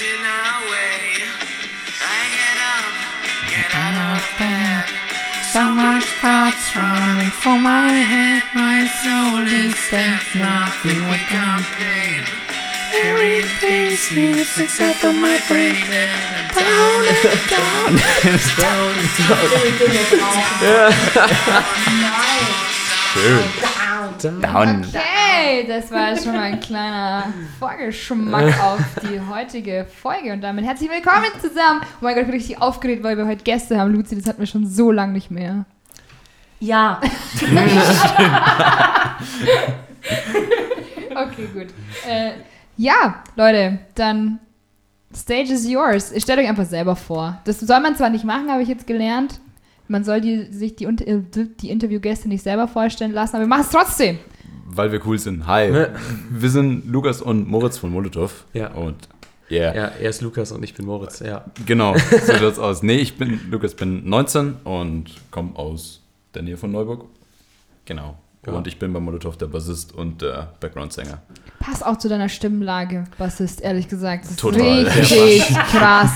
in a way. I get up, get out of bed. So much thoughts running for my head. My soul is dead, nothing will complain. Everything sleeps except for my brain. Down and down. Schön. Down. Okay, das war schon mal ein kleiner Vorgeschmack auf die heutige Folge. Und damit herzlich willkommen zusammen. Oh mein Gott, ich bin richtig aufgeregt, weil wir heute Gäste haben. Luzi, das hatten wir schon so lange nicht mehr. Ja. Okay, gut. Äh, ja, Leute, dann Stage is yours. Stellt euch einfach selber vor. Das soll man zwar nicht machen, habe ich jetzt gelernt. Man soll die, sich die, die Interviewgäste nicht selber vorstellen lassen, aber wir machen es trotzdem. Weil wir cool sind. Hi. Ne? Wir sind Lukas und Moritz von Molotov. Ja. Und yeah. Ja, er ist Lukas und ich bin Moritz, ja. Genau, so schaut's aus. Nee, ich bin, Lukas, bin 19 und komme aus der Nähe von Neuburg. Genau. Ja. Und ich bin bei Molotov der Bassist und der Background-Sänger. Passt auch zu deiner Stimmlage, Bassist, ehrlich gesagt. Das ist Total. richtig krass.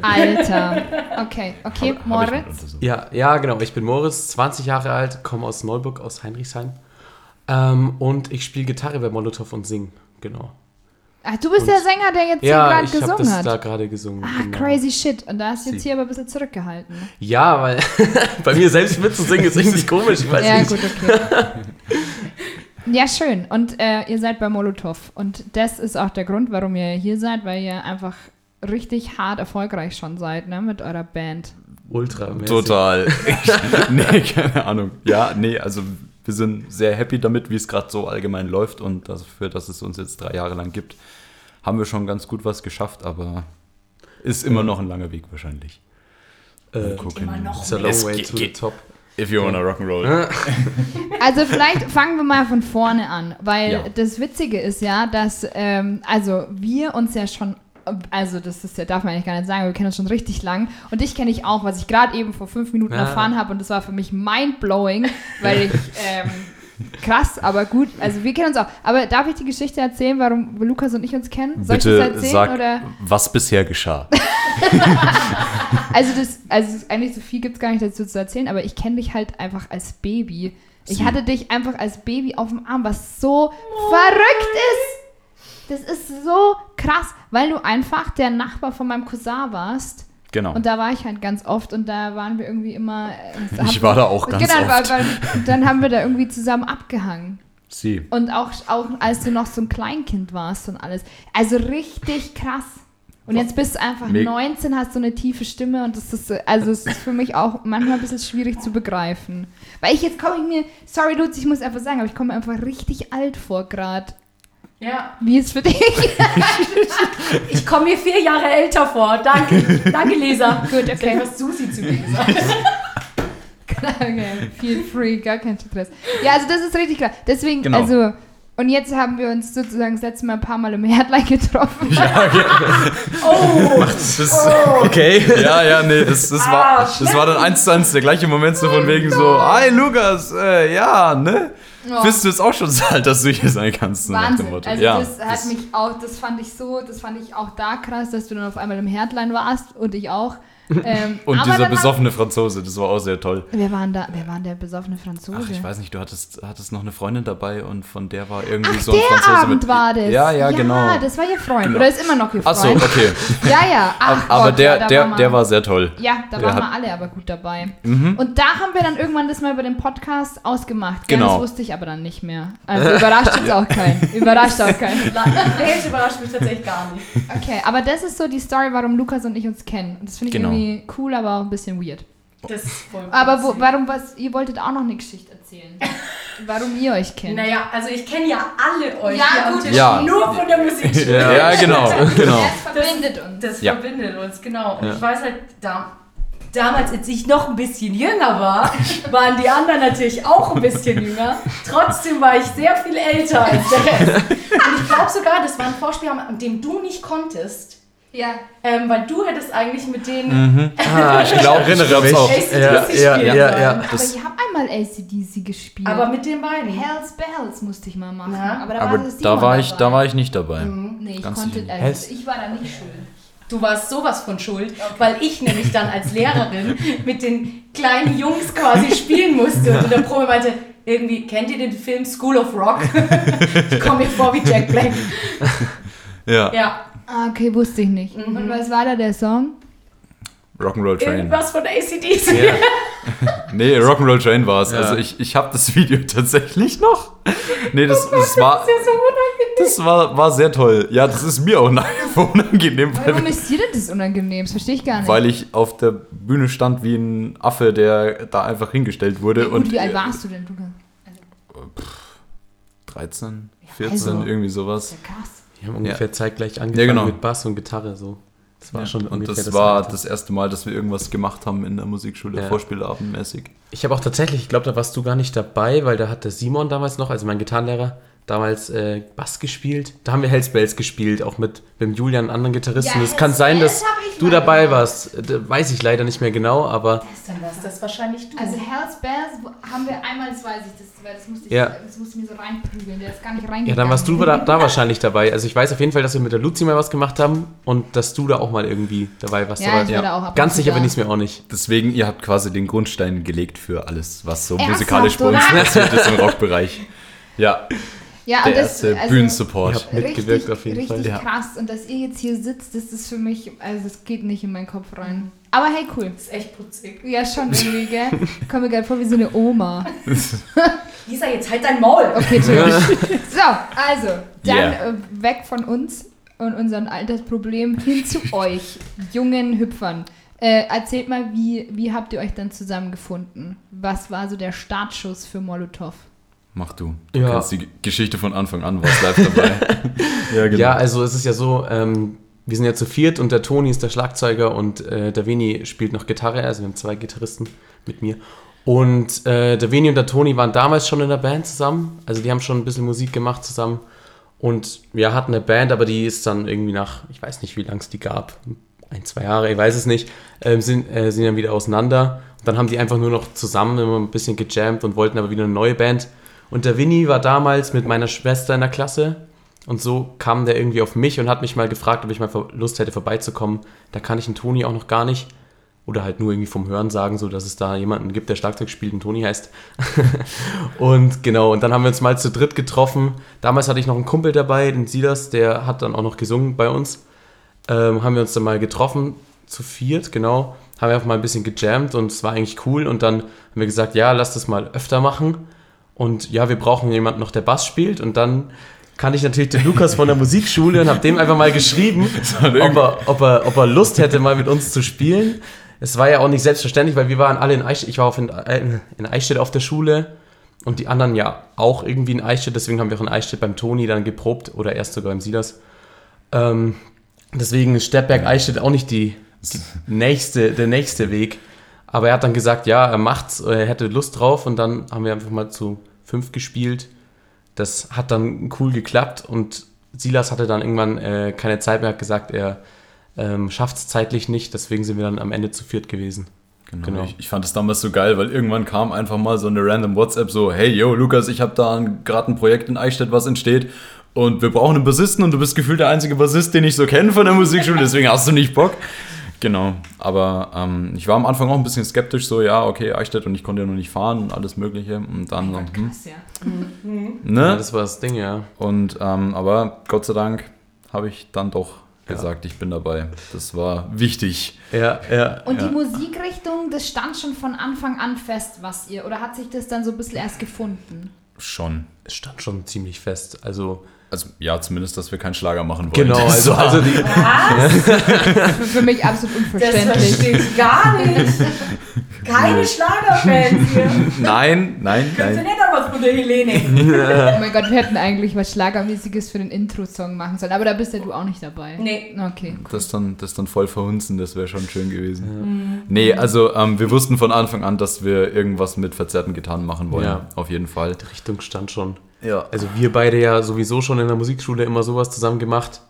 Alter. Okay, okay, Hab- hab Moritz. untersucht. Ja, ja, genau. Ich bin Moritz, 20 Jahre alt, komme aus Neuburg, aus Heinrichsheim. Ähm, und ich spiele Gitarre bei Molotov und sing, genau. Ach, du bist Und- der Sänger, der jetzt hier Ja, gerade ich habe gesungen das hat. da gerade gesungen. Ah, genau. crazy shit. Und da hast du jetzt Sie. hier aber ein bisschen zurückgehalten. ne? Ja, weil bei mir selbst mitzusingen ist irgendwie komisch, ich weiß ja, nicht. gut, okay. ja, schön. Und äh, ihr seid bei Molotov. Und das ist auch der Grund, warum ihr hier seid, weil ihr einfach richtig hart erfolgreich schon seid, ne, mit eurer Band. Ultra Total. Ich, nee, keine Ahnung. Ja, nee, also wir sind sehr happy damit, wie es gerade so allgemein läuft und dafür, dass es uns jetzt drei Jahre lang gibt, haben wir schon ganz gut was geschafft, aber ist immer noch ein langer Weg wahrscheinlich. Äh, gucken. immer noch it's a long Es way to the top. If you wanna rock'n'roll. Also vielleicht fangen wir mal von vorne an, weil Ja. das Witzige ist ja, dass ähm, also wir uns ja schon, also das ist ja, darf man eigentlich gar nicht sagen, aber wir kennen uns schon richtig lang und dich kenne ich auch, was ich gerade eben vor fünf Minuten Ja. erfahren habe und das war für mich mindblowing, weil ich ähm, krass, aber gut, also wir kennen uns auch. Aber darf ich die Geschichte erzählen, warum Lukas und ich uns kennen? Soll ich Bitte das erzählen sag, oder? was bisher geschah. Also das, also eigentlich so viel gibt es gar nicht dazu zu erzählen, aber ich kenne dich halt einfach als Baby. Ich hatte dich einfach als Baby auf dem Arm, was so verrückt ist. Das ist so krass, weil du einfach der Nachbar von meinem Cousin warst. Genau. Und da war ich halt ganz oft und da waren wir irgendwie immer. äh, Ich war da auch ganz genau, oft. Weil, dann haben wir da irgendwie zusammen abgehangen. Sie. Und auch, auch als du noch so ein Kleinkind warst und alles. Also richtig krass. Und jetzt bist du einfach Meg- 19, hast so eine tiefe Stimme und das ist, also es ist für mich auch manchmal ein bisschen schwierig zu begreifen. Weil ich jetzt komme ich mir, sorry Lutz, ich muss einfach sagen, aber ich komme mir einfach richtig alt vor gerade. Ja. Wie ist für dich? Ich komme mir vier Jahre älter vor. Danke. Danke, Lisa. Gut, okay. was Susi zu mir gesagt okay, feel free, gar kein Stress. Ja, also das ist richtig klar. Deswegen, Genau. also, und jetzt haben wir uns sozusagen das letzte Mal ein paar Mal im Herdlein getroffen. Oh, Das, Okay. ja, ja, nee, das, das, Ah, war, das war dann eins zu eins der gleiche Moment so von wegen so, hi Lukas, äh, ja, ne? Bist du jetzt auch schon so alt, dass du hier sein kannst? so nach dem Wahnsinn. Motto. Also ja, das hat mich auch, das fand ich so, das fand ich auch da krass, dass du dann auf einmal im Herdlein warst und ich auch. Ähm, Und aber dieser besoffene Franzose, das war auch sehr toll. Wer waren da? Wer war denn der besoffene Franzose? Ach, ich weiß nicht, du hattest, hattest noch eine Freundin dabei und von der war irgendwie Ach, so ein der Franzose Abend mit. war das. Ja, ja, genau. Ja, das war ihr Freund. Genau. Oder ist immer noch ihr Ach Freund. so, okay. Ja, ja. Ach, aber Gott, der, ja, der, war der war sehr toll. Ja, da der waren wir alle aber gut dabei. Mhm. Und da haben wir dann irgendwann das mal über den Podcast ausgemacht. Genau. Das wusste ich aber dann nicht mehr. Also überrascht jetzt auch keinen. Überrascht auch keinen. Nee, überrascht mich tatsächlich gar nicht. Okay, aber das ist so die Story, warum Lukas und ich uns kennen. Und das finde ich Genau. irgendwie cool, aber auch ein bisschen weird. Das ist voll Aber wo, warum was? Ihr wolltet auch noch eine Geschichte erzählen. warum ihr euch kennt. Naja, also ich kenne ja alle euch Ja, gut, Ja. nur von der Musikschule. Ja, genau, genau. Das verbindet uns. Das Ja. verbindet uns, genau. Und Ja. ich weiß halt, da, damals, als ich noch ein bisschen jünger war, waren die anderen natürlich auch ein bisschen jünger. Trotzdem war ich sehr viel älter als der Rest. Und ich glaube sogar, das war ein Vorspiel, an dem du nicht konntest. Ja. Ähm, weil du hättest eigentlich mit denen Ah, ich glaube, erinnere mich. auch. ACDC Ja, ja, spielen ja, ja. Aber Das- ihr habt einmal mal ACDC gespielt. Aber mit den beiden. Hells Bells musste ich mal machen. Ja. Aber da Aber war, da war, ich, dabei. da war ich nicht dabei. Nee, ich Ganz konnte, sicher. also ich war da nicht schuld. Du warst sowas von schuld, weil ich nämlich dann als Lehrerin mit den kleinen Jungs quasi spielen musste und in der Probe meinte, irgendwie, kennt ihr den Film School of Rock? ich komme mir vor wie Jack Black. Ja, Ja, Ah, okay, wusste ich nicht. Mhm. Und was war da der Song? Rock'n'Roll Train. irgendwas von ACDC. Ja. Nee, Rock'n'Roll Train war es. Ja. Also ich, ich habe das Video tatsächlich noch. Nee, das, das war, Das ist ja so unangenehm. das war, war sehr toll. Ja, das ist mir auch unangenehm, Warum weil, ist dir denn das unangenehm? Das verstehe ich gar nicht. weil ich auf der Bühne stand wie ein Affe, der da einfach hingestellt wurde. Gut, und wie alt warst du denn, Luca? 13, 14, also. irgendwie Das sowas. ist ja krass. Wir haben ungefähr zeitgleich angefangen Ja, genau. mit Bass und Gitarre so. Das war schon Und ungefähr das war Alter. das erste Mal, dass wir irgendwas gemacht haben in der Musikschule, Ja. Vorspielabendmäßig. Ich habe auch tatsächlich, ich glaube, da warst du gar nicht dabei, weil da hat der Simon damals noch, also mein Gitarrenlehrer, damals äh, Bass gespielt. Da haben wir Hells Bells gespielt, auch mit, mit dem Julian, einem anderen Gitarristen. Ja, es kann Hells sein, dass du dabei gemacht. warst. Da weiß ich leider nicht mehr genau, aber Dann warst das wahrscheinlich du. Also Hells Bells haben wir einmal, das weiß ich, das, das musste ich, Ja. das musste ich mir so reinprügeln, der ist gar nicht reingegangen. ja, dann warst du da, da wahrscheinlich dabei. Also ich weiß auf jeden Fall, dass wir mit der Luzi mal was gemacht haben und dass du da auch mal irgendwie dabei warst. Ja, aber ich war da auch ab und ganz sicher da. bin ich es mir auch nicht. Deswegen, ihr habt quasi den Grundstein gelegt für alles, was so Ernsthaft, musikalisch bei uns passiert ist im Rockbereich. Ja, Ja, der und das, erste also, Bühnensupport. Ja. mitgewirkt richtig, auf jeden richtig Fall. Ja. krass. Und dass ihr jetzt hier sitzt, das ist für mich, also das geht nicht in meinen Kopf rein. Aber hey, cool. Das ist echt putzig. Ja, schon irgendwie, gell? Ich komme mir gerade vor wie so eine Oma. Lisa, jetzt halt dein Maul. Okay, Entschuldigung. So, also, dann Yeah. äh, weg von uns und unseren Altersproblem hin zu euch, jungen Hüpfern. Äh, erzählt mal, wie, wie habt ihr euch dann zusammengefunden? Was war so der Startschuss für Molotow? Mach du. Du Ja. kennst die Geschichte von Anfang an, warst live dabei. ja, genau. Ja, also es ist ja so, ähm, wir sind ja zu viert und der Toni ist der Schlagzeuger und äh, der Veni spielt noch Gitarre, also wir haben zwei Gitarristen mit mir. Und äh, der Veni und der Toni waren damals schon in der Band zusammen, also die haben schon ein bisschen Musik gemacht zusammen. Und wir hatten eine Band, aber die ist dann irgendwie nach, ich weiß nicht, wie lange es die gab, ein, zwei Jahre, ich weiß es nicht, ähm, sind, äh, sind dann wieder auseinander. Und dann haben die einfach nur noch zusammen immer ein bisschen gejammt und wollten aber wieder eine neue Band. Und der Winnie war damals mit meiner Schwester in der Klasse und so kam der irgendwie auf mich und hat mich mal gefragt, ob ich mal Lust hätte vorbeizukommen. Da kann ich einen Toni auch noch gar nicht. Oder halt nur irgendwie vom Hören sagen, so dass es da jemanden gibt, der Schlagzeug spielt und Toni heißt. und genau, und dann haben wir uns mal zu dritt getroffen. Damals hatte ich noch einen Kumpel dabei, den Silas, der hat dann auch noch gesungen bei uns. Ähm, haben wir uns dann mal getroffen, zu viert, genau. Haben wir einfach mal ein bisschen gejammt und es war eigentlich cool. Und dann haben wir gesagt, ja, lass das mal öfter machen. Und ja, wir brauchen jemanden noch, der Bass spielt. Und dann kannte ich natürlich den Lukas von der Musikschule und habe dem einfach mal geschrieben, ob er, ob, er, ob er Lust hätte, mal mit uns zu spielen. Es war ja auch nicht selbstverständlich, weil wir waren alle in Eichstätt. Ich war auf in, äh, in Eichstätt auf der Schule und die anderen ja auch irgendwie in Eichstätt. Deswegen haben wir auch in Eichstätt beim Toni dann geprobt oder erst sogar beim Silas. Ähm, deswegen ist Steppberg-Eichstätt auch nicht die, die nächste, der nächste Weg. Aber er hat dann gesagt, ja, er macht's, er hätte Lust drauf und dann haben wir einfach mal zu fünf gespielt. Das hat dann cool geklappt und Silas hatte dann irgendwann äh, keine Zeit mehr, hat gesagt, er ähm, schafft es zeitlich nicht, deswegen sind wir dann am Ende zu viert gewesen. Genau. Genau. Ich, ich fand es damals so geil, weil irgendwann kam einfach mal so eine random WhatsApp so, hey, yo, Lukas, ich habe da gerade ein Projekt in Eichstätt, was entsteht und wir brauchen einen Bassisten und du bist gefühlt der einzige Bassist, den ich so kenne von der Musikschule, deswegen hast du nicht Bock. Genau, aber ähm, ich war am Anfang auch ein bisschen skeptisch, so, ja, okay, Eichstätt und ich konnte ja noch nicht fahren und alles mögliche und dann so, hm, Krass, ja. Ja, ne? das war das Ding, ja. Und, ähm, aber Gott sei Dank habe ich dann doch gesagt, ich bin dabei. Das war wichtig. Ja, ja. Und Ja. die Musikrichtung, das stand schon von Anfang an fest, was ihr, oder hat sich das dann so ein bisschen erst gefunden? Schon. Es stand schon ziemlich fest. Also, Also ja, zumindest, dass wir keinen Schlager machen wollen. genau, Das also, also die, Für, für mich absolut Das unverständlich. verstehe ich gar nicht. Keine Schlagerfans hier. Nein, nein, Könnt ihr nein. nicht auch was von der Helene? Oh mein Gott, wir hätten eigentlich was Schlagermäßiges für den Intro-Song machen sollen, aber da bist ja du auch nicht dabei. Nee. Okay. Das dann, das dann voll verhunzen, das wäre schon schön gewesen. Nee, also ähm, wir wussten von Anfang an, dass wir irgendwas mit verzerrten Gitarren machen wollen. Ja. Auf jeden Fall. die Richtung stand schon. Ja. Also wir beide ja sowieso schon in der Musikschule immer sowas zusammen gemacht.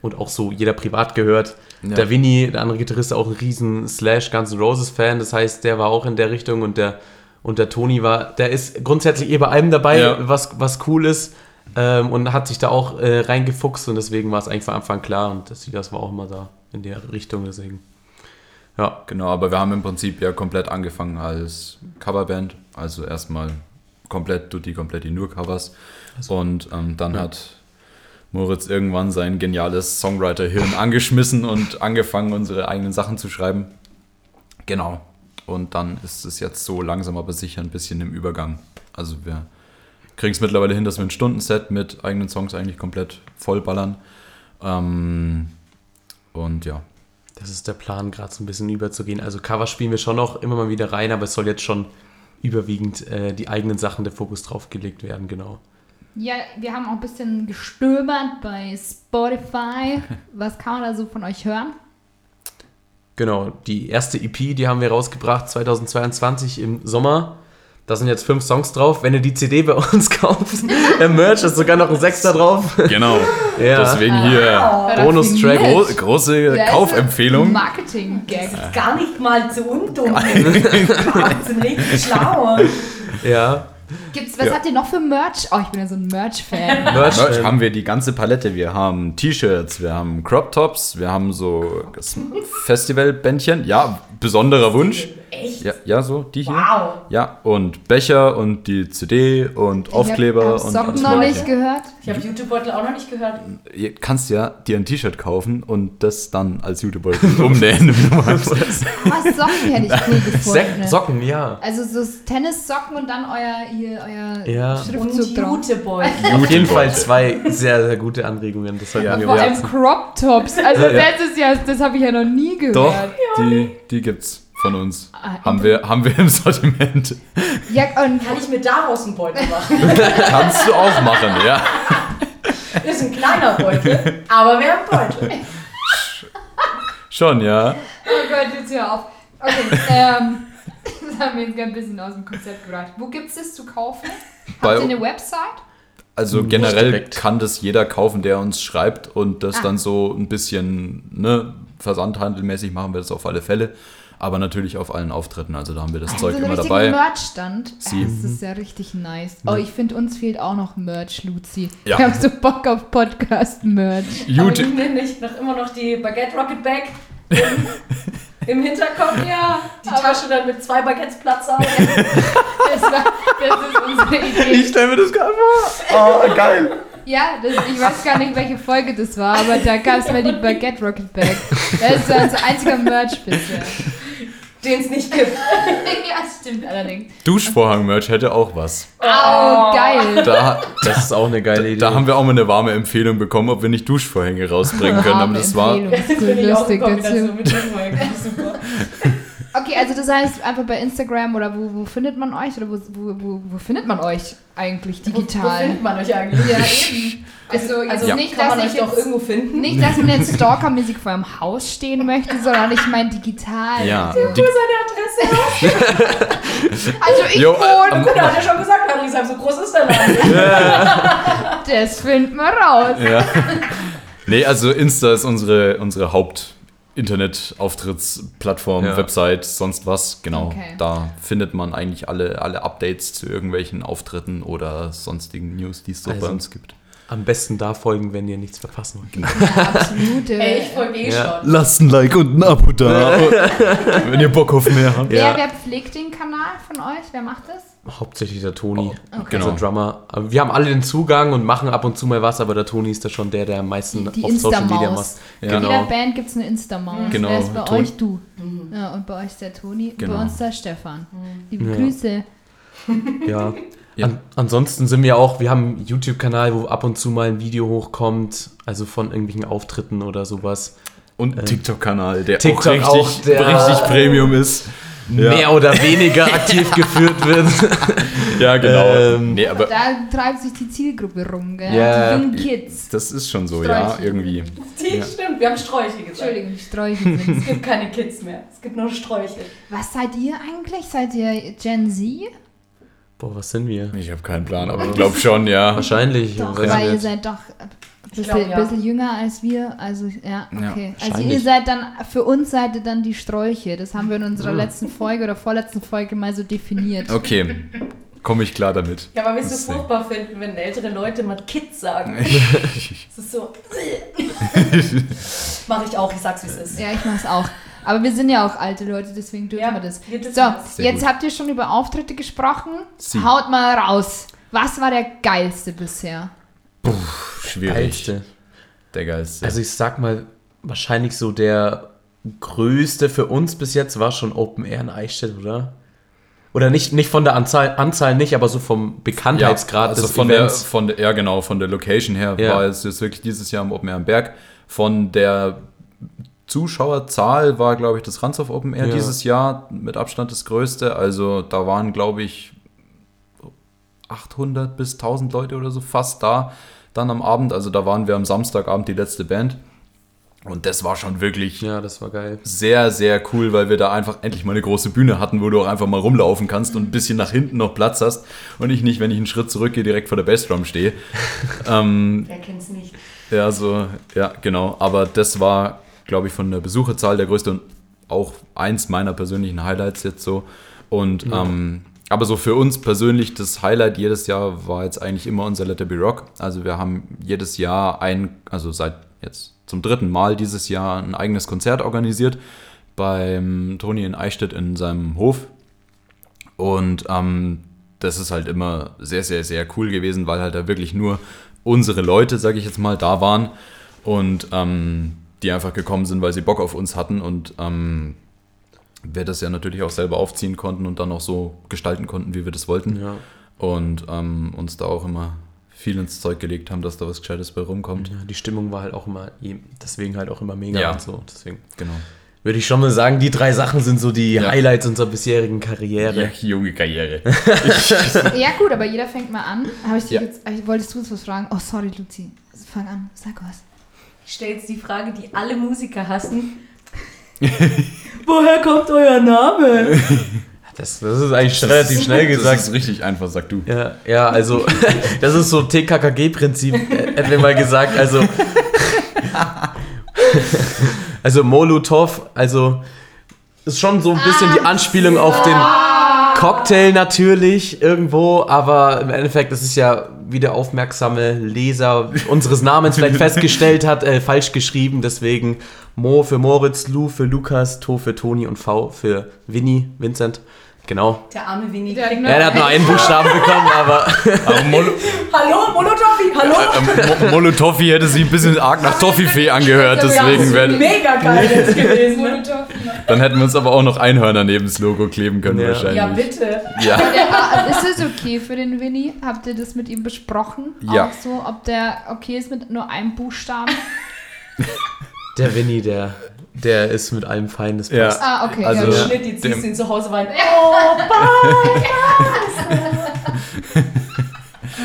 Und auch so jeder privat gehört. Ja. Der Winnie, der andere Gitarrist, auch ein riesen Slash Guns N' Roses Fan. Das heißt, der war auch in der Richtung und der Und der Toni war, der ist grundsätzlich eh bei allem dabei, Ja. was, was cool ist. Ähm, und hat sich da auch äh, reingefuchst und deswegen war es eigentlich von Anfang klar und das, das war auch immer da in der Richtung, deswegen. Ja, Genau, aber wir haben im Prinzip ja komplett angefangen als Coverband. Also erstmal komplett Tutti Kompletti nur Covers. Und ähm, dann hat Moritz irgendwann sein geniales Songwriter-Hirn angeschmissen und angefangen, unsere eigenen Sachen zu schreiben. Genau. Und dann ist es jetzt so langsam aber sicher ein bisschen im Übergang. Also wir kriegen es mittlerweile hin, dass wir ein Stundenset mit eigenen Songs eigentlich komplett vollballern. Ähm, und ja, das ist der Plan, gerade so ein bisschen überzugehen. Also Cover spielen wir schon noch immer mal wieder rein, aber es soll jetzt schon überwiegend äh, die eigenen Sachen der Fokus drauf gelegt werden, genau. Ja, wir haben auch ein bisschen gestöbert bei Spotify. Was kann man da so von euch hören? Genau, die erste EP, die haben wir rausgebracht 2022 im Sommer. Da sind jetzt fünf Songs drauf. Wenn ihr die CD bei uns kauft, im Merch ist sogar noch ein Sechster drauf. genau. Ja. Deswegen hier Bonustrack. Raffiniert. gro große ein Kaufempfehlung. Marketing-Gag. Gar nicht mal zu undumm. Wahnsinn, richtig schlau. Ja, Gibt's, was Ja. habt ihr noch für Merch? Oh, ich bin ja so ein Merch-Fan. Merch. Merch ähm, haben wir die ganze Palette. Wir haben T-Shirts, wir haben Crop Tops, wir haben so Festivalbändchen. Ja, besonderer Wunsch. Echt? Ja, ja, so, die hier. Wow. Ja, und Becher und die CD und Aufkleber ich hab, hab und Socken alles noch Mögliche. nicht gehört. Ich habe Jutebeutel auch noch nicht gehört. Ihr kannst ja dir ein T-Shirt kaufen und das dann als Jutebeutel umnähen, wenn du magst. Was Socken hätte ich cool gefunden. Socken, ja. Also so Tennissocken und dann euer, hier, euer Ja. Und Schriftzug drauf. Jutebeutel. Auf jeden Fall zwei sehr, sehr gute Anregungen. Das sollten Ja, wir Vor allem Crop Tops. Also Ja. das ist ja, das habe ich ja noch nie gehört. Doch, die, die gibt's von uns. Ah, Haben wir, haben wir im Sortiment. Ja, und Kann ich mir daraus einen Beutel machen? Kannst du auch machen, ja. Ist ein kleiner Beutel, aber wir haben einen Beutel. Schon, ja. Oh Gott, jetzt hör auf. Okay, ähm, das haben wir jetzt ein bisschen aus dem Konzept gebracht. Wo gibt's das zu kaufen? Bei- Habt ihr eine Website? Also Nicht generell direkt. kann das jeder kaufen, der uns schreibt und das Ah. dann so ein bisschen ne, versandhandelmäßig machen wir das auf alle Fälle. Aber natürlich auf allen Auftritten, also da haben wir das Zeug so einen immer dabei. Merch-Stand. Sie. Das ist ja richtig nice. Oh, ich finde, uns fehlt auch noch Merch, Luzi. Ja. Wir haben so Bock auf Podcast-Merch. Ich nehme nicht noch immer noch die Baguette Rocket Bag im, Hinterkopf. Ja, die Tasche dann mit zwei Baguettes Platz haben. Das, war, das ist unsere Idee. stelle mir das gerade vor. Oh, geil. Ja, das, ich weiß gar nicht, welche Folge das war, aber da gab es mal die Baguette Rocket Bag. Das ist unser einziger Merch bisher. Den es nicht gibt. ja, stimmt allerdings. Duschvorhang-Merch hätte auch was. Oh, geil. Da, Das ist auch eine geile Idee. da haben wir auch mal eine warme Empfehlung bekommen, ob wir nicht Duschvorhänge rausbringen können. Aber das war. Das ist so Finde ich auch lustig eine dazu. Kombination mit Jutebeutel. Super. Okay, also das heißt einfach bei Instagram oder wo, wo findet man euch? Oder wo, wo, wo, wo findet man euch eigentlich Wo, wo digital? findet man euch eigentlich? ja, eben. Also, jetzt Also nicht, kann dass man ich euch doch irgendwo finden. nicht, dass man jetzt stalkermäßig vor einem Haus stehen möchte, sondern ich meine digital. Ja, Also, Wo ist seine Adresse? also ich Jo, äh, wohne, Gut, hat er schon gesagt, Harrisheim, so groß ist der Laden. das finden wir raus. ja. Nee, also Insta ist unsere, unsere Haupt- Internet-Auftrittsplattform, Ja. Website, sonst was, genau. Okay. Da findet man eigentlich alle, alle Updates zu irgendwelchen Auftritten oder sonstigen News, die es so Also- bei uns gibt. Am besten da folgen, wenn ihr nichts verpassen wollt. Ja, absolut. äh, Ey, ich folge eh Ja. schon. Lasst ein Like und ein Abo da, wenn ihr Bock auf mehr habt. wer, Ja. wer pflegt den Kanal von euch? Wer macht das? Hauptsächlich der Toni, Okay. Genau. unser Drummer. Wir haben alle den Zugang und machen ab und zu mal was, aber der Toni ist da schon der, der am meisten Die- die auf Social Media macht. Ja. In jeder Genau. Band gibt es eine Insta-Maus. Genau, Wer ist bei Ton- euch du? Ja, und bei euch ist der Toni, Genau. bei uns der Stefan. Liebe Ja. Grüße. Ja. Ja. An, ansonsten sind wir auch, wir haben einen YouTube-Kanal, wo ab und zu mal ein Video hochkommt, also von irgendwelchen Auftritten oder sowas. Und ein TikTok-Kanal, der TikTok auch richtig, auch, der- richtig Premium ist. Ja. Mehr oder weniger aktiv geführt wird. Ja, genau. Ähm, nee, aber Da treibt sich die Zielgruppe rum, gell? Ja. Die jungen Kids. das ist schon so, ja, Sträuchchen. irgendwie. Die Ja. stimmt, wir haben Sträuche gesagt. Entschuldigung, Sträuchen sind Es gibt keine Kids mehr. Es gibt nur Sträuche. Was seid ihr eigentlich? Seid ihr Gen Z? Boah, was sind wir? Ich habe keinen Plan, aber ich glaube schon, ja. Wahrscheinlich. Doch, weil ihr seid doch Bisschen, glaub, ja. bisschen jünger als wir, also ja, Ja, okay. also wahrscheinlich. ihr seid dann, für uns seid ihr dann die Strolche. Das haben wir in Ah. unserer letzten Folge oder vorletzten Folge mal so definiert. Okay, komme ich klar damit. Ja, aber wirst du furchtbar finden, wenn ältere Leute mal Kids sagen. Das ist so. Mache ich auch, ich sag's wie es ist. Ja, ich mach's auch. Aber wir sind ja auch alte Leute, deswegen dürfen Ja, wir das. wir dürfen So, das. Jetzt gut. habt ihr schon über Auftritte gesprochen. Sie. Haut mal raus. Was war der geilste bisher? Schwierig. Geilste. Der geilste. Also ich sag mal, wahrscheinlich so der größte für uns bis jetzt war schon Open Air in Eichstätt, oder? Oder nicht, nicht von der Anzahl, Anzahl nicht, aber so vom Bekanntheitsgrad also des von der, Events. von der, ja genau, von der Location her Ja. war es jetzt wirklich dieses Jahr im Open Air am Berg. Von der Zuschauerzahl war, glaube ich, das Ransdorf Open Air Ja. dieses Jahr mit Abstand das größte. Also da waren, glaube ich, 800 bis 1000 Leute oder so fast da dann am Abend. Also da waren wir am Samstagabend die letzte Band. Und das war schon wirklich ja, das war geil. sehr, sehr cool, weil wir da einfach endlich mal eine große Bühne hatten, wo du auch einfach mal rumlaufen kannst und ein bisschen nach hinten noch Platz hast und ich nicht, wenn ich einen Schritt zurückgehe, direkt vor der Bassdrum stehe. ähm, Wer kennt's nicht? ja, so, ja, genau. Aber das war, glaube ich, von der Besucherzahl der größte und auch eins meiner persönlichen Highlights jetzt so. Und, ähm, aber so für uns persönlich das Highlight jedes Jahr war jetzt eigentlich immer unser Let It Be Rock. Also wir haben jedes Jahr ein, also seit jetzt zum dritten Mal dieses Jahr ein eigenes Konzert organisiert beim Toni in Eichstätt in seinem Hof. Und ähm, das ist halt immer sehr, sehr, sehr cool gewesen, weil halt da wirklich nur unsere Leute, sage ich jetzt mal, da waren und ähm, die einfach gekommen sind, weil sie Bock auf uns hatten und ähm, wir das ja natürlich auch selber aufziehen konnten und dann auch so gestalten konnten, wie wir das wollten. Ja. Und ähm, uns da auch immer viel ins Zeug gelegt haben, dass da was Gescheites bei rumkommt. ja, die Stimmung war halt auch immer, deswegen halt auch immer mega Ja. und so. Deswegen Genau. würde ich schon mal sagen, die drei Sachen sind so die Ja. Highlights unserer bisherigen Karriere. junge Karriere. Ja, gut, aber jeder fängt mal an. Habe ich dich Ja. jetzt, äh, wolltest du uns was fragen? Oh, sorry, Luzi. Fang an, sag was. Ich stelle jetzt die Frage, die alle Musiker hassen. Woher kommt euer Name? Das, das ist eigentlich relativ schnell gesagt. Das ist richtig einfach, sag du. Ja, ja, also das ist so TKKG-Prinzip, äh, hätten wir mal gesagt. Also, also Molotov, also ist schon so ein bisschen die Anspielung auf den Cocktail natürlich irgendwo, aber im Endeffekt, das ist ja, wie der aufmerksame Leser unseres Namens vielleicht festgestellt hat, äh, falsch geschrieben. Deswegen Mo für Moritz, Lu für Lukas, To für Toni und V für Winnie, Vincent. Genau. Der arme Winnie. Der hat kriegt- nur- Ja, er hat nur einen Buchstaben bekommen, aber Aber Mol Hallo, Molotowi, hallo? ähm, Mo Molotoffi hätte sich ein bisschen arg nach Toffifee angehört, deswegen wäre. mega geil jetzt gewesen. Ne? Dann hätten wir uns aber auch noch Einhörner neben das Logo kleben können, Ja. wahrscheinlich. Ja, bitte. Ja. Der, war- ist es okay für den Winnie? Habt ihr das mit ihm besprochen? Ja. Auch so, ob der okay ist mit nur einem Buchstaben? Der Winnie, der, der ist mit allem fein, das Ja. passt. Ah, okay. Also- ja, Ja, Ja. Schnitt, jetzt siehst du ihn zu Hause weinen. Oh,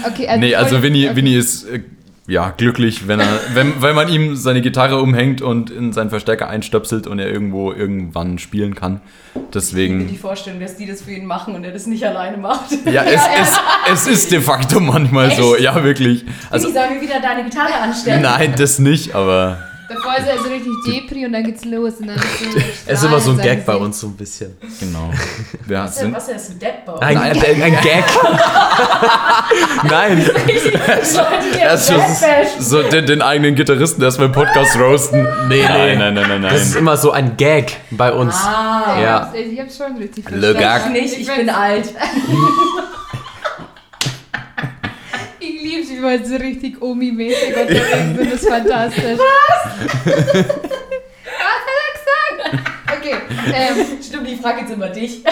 okay, also Nee, also Winnie, okay. Winnie ist äh, ja glücklich, wenn er, wenn, wenn man ihm seine Gitarre umhängt und in seinen Verstärker einstöpselt und er irgendwo irgendwann spielen kann. Ich mir Deswegen. die Vorstellung, dass die das für ihn machen und er das nicht alleine macht. Ja, es, es, es ist de facto manchmal so. Echt? Ja, wirklich. Also, Also, ich soll mir wieder deine Gitarre anstellen. nein, das nicht, aber. Davor ist er so richtig Depri und dann geht's los. Und dann ist, so Es ist immer so ein Gag bei uns, so ein bisschen. Genau. Wir Was ist sind, was ist ein Deadbau? Ein, ein, ein Gag. Nein. Die erst so, so den, den eigenen Gitarristen erstmal im Podcast roasten. Nee, nein, nein, nein, nein, Das ist nein. immer so ein Gag bei uns. Ah, Ja. Ich, ich hab's schon richtig Le verstanden. Gag. ich nicht, ich bin alt. Ich lieb's, wie wir so richtig Omi-mäßig unterwegs sind. Das ist fantastisch. Was? Was hat er gesagt? Okay, ähm, Stimmt, die Frage jetzt immer dich.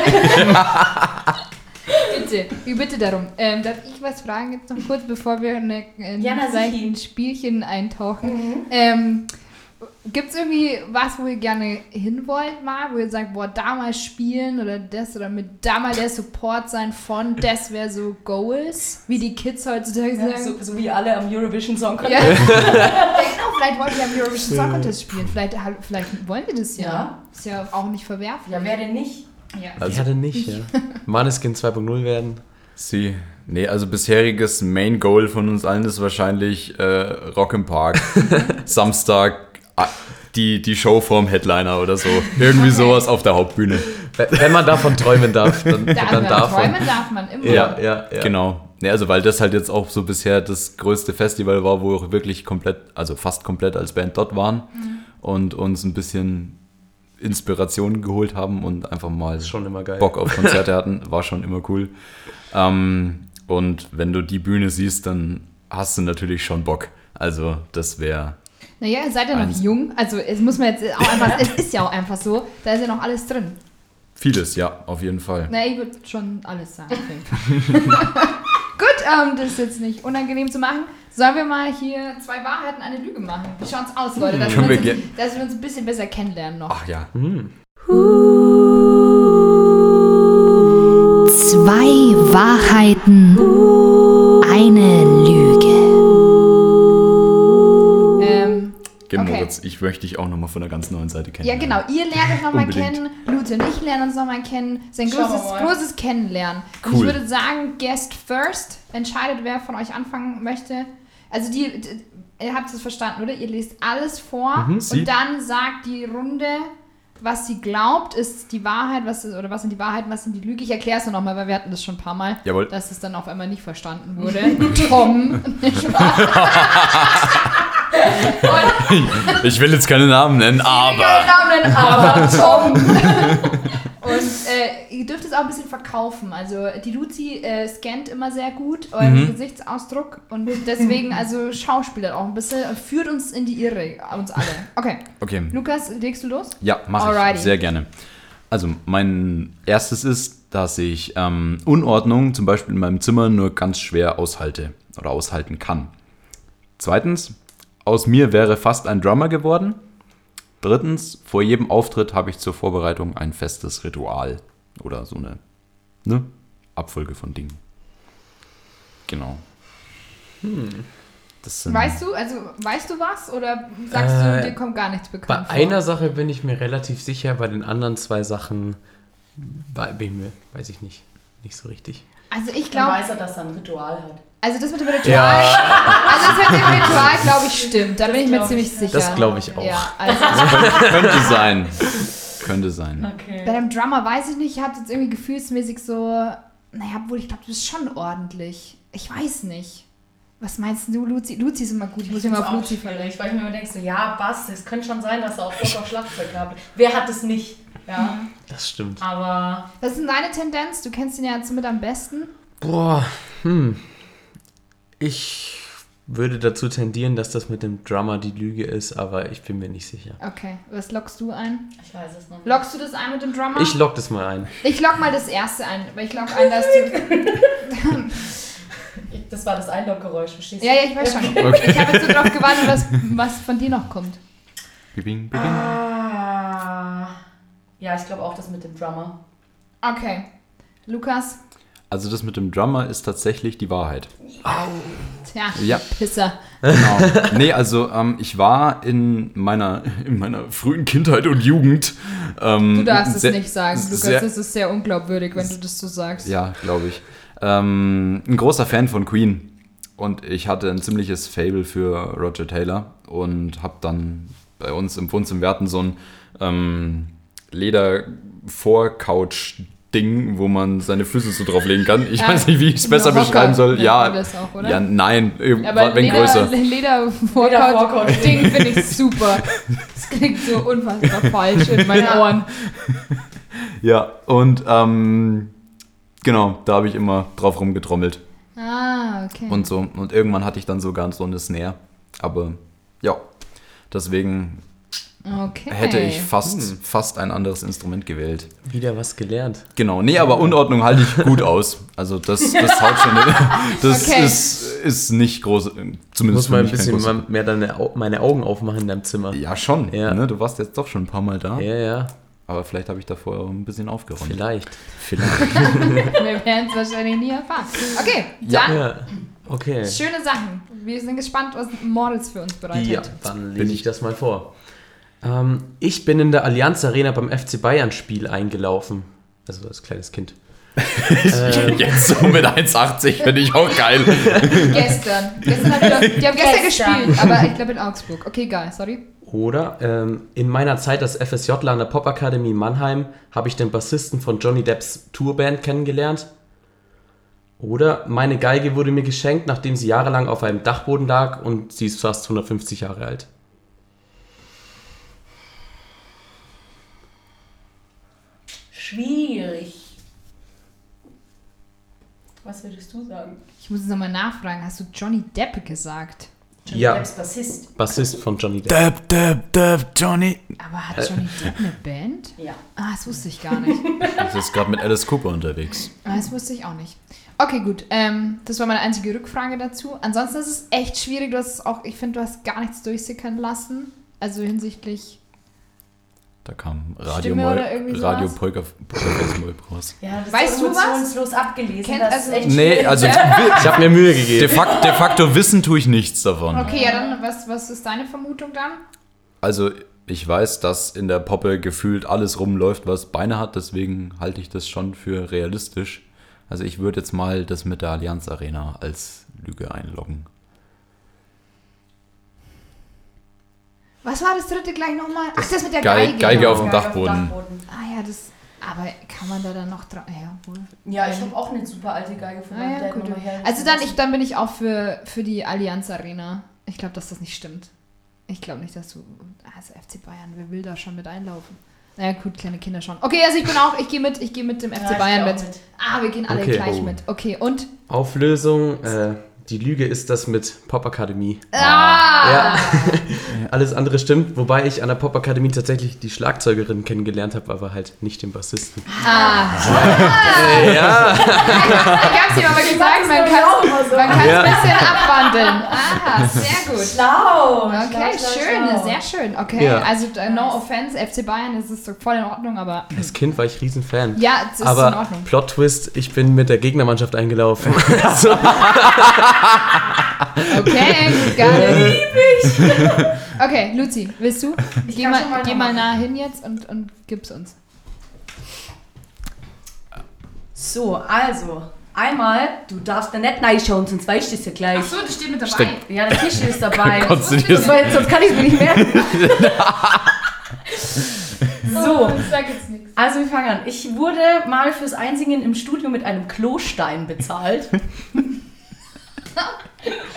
bitte, ich bitte darum. Ähm, darf ich was fragen jetzt noch kurz, bevor wir in, Ja, ein. Spielchen eintauchen? Ähm, Gibt es irgendwie was, wo ihr gerne hin wollt mal, wo ihr sagt, boah, da mal spielen oder das oder mit da mal der Support sein von, das wäre so Goals, wie die Kids heutzutage Ja, sagen. so, so wie alle am Eurovision Song Ja. ja, genau, vielleicht wollt ihr am Eurovision Song Contest spielen. Vielleicht, vielleicht wollen die das ja. Ja. Ist ja auch nicht verwerflich. Ja, wer denn nicht? Ja. Also, ja, denn nicht, ja. Maneskin 2.0 werden. Sie. Nee, also bisheriges Main Goal von uns allen ist wahrscheinlich äh, Rock im Park. Samstag die, die Show vorm Headliner oder so. Irgendwie sowas auf der Hauptbühne. Wenn- man davon träumen darf, dann, Da, dann darf man. träumen darf man immer. Ja, ja, ja. Genau. Nee, also weil das halt jetzt auch so bisher das größte Festival war, wo wir wirklich komplett, also fast komplett als Band dort waren und uns ein bisschen Inspiration geholt haben und einfach mal Ist schon immer geil. Bock auf Konzerte hatten, war schon immer cool. Ähm, und wenn du die Bühne siehst, dann hast du natürlich schon Bock. Also das wäre Naja, ihr seid ja noch Eins. jung. Also es muss man jetzt auch einfach, es ist ja auch einfach so, da ist ja noch alles drin. vieles, ja, auf jeden Fall. Na, ich würde schon alles sagen. Gut, ähm, das ist jetzt nicht unangenehm zu machen. Sollen wir mal hier zwei Wahrheiten, eine Lüge machen? Wie schaut's aus, Leute? Dass, Können wir, wir uns, dass wir uns ein bisschen besser kennenlernen noch. Ach ja. Zwei Wahrheiten, Moritz, ich möchte dich auch nochmal von einer ganz neuen Seite kennen. ja, genau. Ihr lernt euch nochmal kennen. Lute und ich lernen uns nochmal kennen. Sein großes, großes Kennenlernen. Und Cool. ich würde sagen, Guest first. Entscheidet, wer von euch anfangen möchte. Also die, d- ihr habt es verstanden, oder? Ihr lest alles vor Mhm, und dann sagt die Runde, was sie glaubt, ist die Wahrheit, was ist, oder was sind die Wahrheiten, was sind die Lüge. Ich erkläre es nur nochmal, weil wir hatten das schon ein paar Mal, Jawohl. dass es dann auf einmal nicht verstanden wurde. Tom. Ich will jetzt keine Namen nennen, aber. Namen, aber Tom. Und äh, ihr dürft es auch ein bisschen verkaufen. Also die Luzi äh, scannt immer sehr gut euren Mhm. Gesichtsausdruck und deswegen also schauspielert auch ein bisschen und führt uns in die Irre, uns alle. Okay, Okay. Lukas, legst du los? Ja, mache ich sehr gerne. Also mein erstes ist, dass ich ähm, Unordnung zum Beispiel in meinem Zimmer nur ganz schwer aushalte oder aushalten kann. Zweitens, aus mir wäre fast ein Drummer geworden. Drittens, vor jedem Auftritt habe ich zur Vorbereitung ein festes Ritual oder so eine ne, Abfolge von Dingen. Genau. Das sind, Weißt du, also weißt du was oder sagst Äh, du, dir kommt gar nichts Bei bekannt vor? einer Sache bin ich mir relativ sicher, bei den anderen zwei Sachen bei- bin ich mir, weiß ich nicht, nicht so richtig. Also ich Dann glaube, weiß er, dass er ein Ritual hat. also das mit dem Ritual, also das mit dem Ritual glaube ich stimmt, da bin ich mir glaub ziemlich ich. sicher. Das glaube ich auch. Ja, also könnte sein. Könnte sein. Okay. Bei dem Drummer weiß ich nicht, ich hatte jetzt irgendwie gefühlsmäßig so, naja, obwohl ich glaube, du bist schon ordentlich. Ich weiß nicht. Was meinst du, Luzi? Luzi ist immer gut, ich muss mal auf Luzi verlegen. Weil ich mir immer denke, so, ja, Bass, es könnte schon sein, dass er auch Bock auf Schlagzeug gehabt hat. Wer hat es nicht? Ja, Das stimmt. aber Was ist denn deine Tendenz? Du kennst ihn ja jetzt mit am besten. Boah, hm. Ich würde dazu tendieren, dass das mit dem Drummer die Lüge ist, aber ich bin mir nicht sicher. Okay, was lockst du ein? ich weiß es noch nicht. Lockst du das ein mit dem Drummer? Ich lock das mal ein. ich lock mal das erste ein, weil ich lock ein, dass du... Das war das Einloggeräusch, verstehst du? Ja, ja, ich weiß schon. Ich habe jetzt so drauf gewartet, was, was von dir noch kommt. Bibing, bibing. Ah, ja, ich glaube auch das mit dem Drummer. Okay. Lukas? Also das mit dem Drummer ist tatsächlich die Wahrheit. Tja, Ja. Pisser. Genau. Nee, also ähm, ich war in meiner, in meiner frühen Kindheit und Jugend. Ähm, Du darfst sehr- es nicht sagen, Lukas. sehr- das ist sehr unglaubwürdig, wenn du das so sagst. Ja, glaube ich. Ähm, ein großer Fan von Queen. Und ich hatte ein ziemliches Fable für Roger Taylor und habe dann bei uns im Wohnzimmer, wir hatten so ein ähm, Leder-Vor-Couch-Ding, wo man seine Füße so drauflegen kann. Ich Ja, weiß nicht, wie ich es besser Rocker beschreiben soll. Ja, das auch, oder? ja, nein, äh, Aber wenn Leder, größer. Leder Leder-Vorkaut. Ding finde ich super. Das klingt so unfassbar falsch in meinen Ja. Ohren. Ja, und ähm, genau, da habe ich immer drauf rumgetrommelt Ah, okay. und so. Und irgendwann hatte ich dann sogar so eine Snare. Aber ja, deswegen okay. hätte ich fast, fast ein anderes Instrument gewählt. Wieder was gelernt. Genau, nee, aber Unordnung halte ich gut aus. Also das, das haut schon. Das Okay. ist, ist nicht groß, zumindest Muss mal ein bisschen mehr deine, meine Augen aufmachen in deinem Zimmer. Ja, schon. Ja. Ne? Du warst jetzt doch schon ein paar Mal da. Ja, ja, Aber vielleicht habe ich davor auch ein bisschen aufgeräumt. vielleicht. Vielleicht. Wir werden es wahrscheinlich nie erfahren. Okay, dann Ja, okay. schöne Sachen. Wir sind gespannt, was Models für uns bereitet. Ja, dann lese ich das mal vor. Ähm, ich bin in der Allianz Arena beim FC Bayern Spiel eingelaufen. Also als kleines Kind. Jetzt so mit 1,80 finde ich auch geil. Gestern. gestern hab ich doch, die haben gestern, Gestern. gespielt, aber ich glaube in Augsburg. Okay, geil, sorry. Oder ähm, in meiner Zeit als FSJler an der Popakademie Mannheim habe ich den Bassisten von Johnny Depps Tourband kennengelernt. Oder meine Geige wurde mir geschenkt, nachdem sie jahrelang auf einem Dachboden lag und sie ist fast 150 Jahre alt. Schwierig. Was würdest du sagen? Ich muss jetzt nochmal nachfragen. Hast du Johnny Depp gesagt? Johnny Ja. Depps Bassist. Bassist von Johnny Depp. Dab, dab, dab, Johnny. Aber hat Johnny Depp eine Band? Ja. Ah, das wusste ich gar nicht. Du bist gerade mit Alice Cooper unterwegs. Ah, Das wusste ich auch nicht. Okay, gut. Ähm, das war meine einzige Rückfrage dazu. Ansonsten ist es echt schwierig. Du hast es auch, ich finde, du hast gar nichts durchsickern lassen. Also hinsichtlich. Da kam Radio, irgendwie Radio? Polka, raus. Ja, das Weißt du was? abgelesen. Kennt- das also- Nee, also Ich habe mir Mühe gegeben. de facto, de facto wissen tue ich nichts davon. Okay, ja, dann, was, was ist deine Vermutung dann? Also ich weiß, dass in der Poppe gefühlt alles rumläuft, was Beine hat, deswegen halte ich das schon für realistisch. Also ich würde jetzt mal das mit der Allianz Arena als Lüge einloggen. Was war das dritte gleich nochmal? Ach, das mit der Geige- Geige. Geige auf dem Geige Dachboden. Ah ja, das. Aber kann man da dann noch dran. Ja, wohl. Ja, ich habe auch eine super alte Geige von Ah, meinem ja, Dad her. Also dann, ich, dann bin ich auch für, für die Allianz Arena. Ich glaube, dass das nicht stimmt. Ich glaube nicht, dass du. Also FC Bayern, wer will da schon mit einlaufen? Naja, gut, kleine Kinder schon. Okay, also ich bin auch, ich gehe mit, ich gehe mit dem FC Ja, Bayern mit. mit. Ah, wir gehen alle Okay. gleich Oh. mit. Okay, und? Auflösung, äh, die Lüge ist das mit Popakademie. Ah! Ja, alles andere stimmt, wobei ich an der Popakademie tatsächlich die Schlagzeugerin kennengelernt habe, aber halt nicht den Bassisten. Ah! Ja, Ich hab's dir aber gesagt, man kann so. Ja. ein bisschen abwandeln. Aha, sehr gut. Schlau. Okay, schlau, schlau, schön, schlau. sehr schön. Okay, Ja. also äh, no offense, FC Bayern ist es doch voll in Ordnung, aber als Kind war ich Riesenfan. ja, es ist in aber Ordnung. Plot Twist, ich bin mit der Gegnermannschaft eingelaufen. also, Okay, got it. Okay, Luzi, willst du? Ich geh kann mal, schon mal geh noch mal machen. nah hin jetzt und, und gib's uns. So, also, einmal, du darfst da nicht reinschauen, sonst weißt du es ja gleich. das steht mit dabei. Stimmt. Ja, der Tisch ist dabei. Konntest du dir sonst, weil- sonst kann ich es mir nicht merken. so, ich sag jetzt nichts. also wir fangen an. Ich wurde mal fürs Einsingen im Studio mit einem Klostein bezahlt.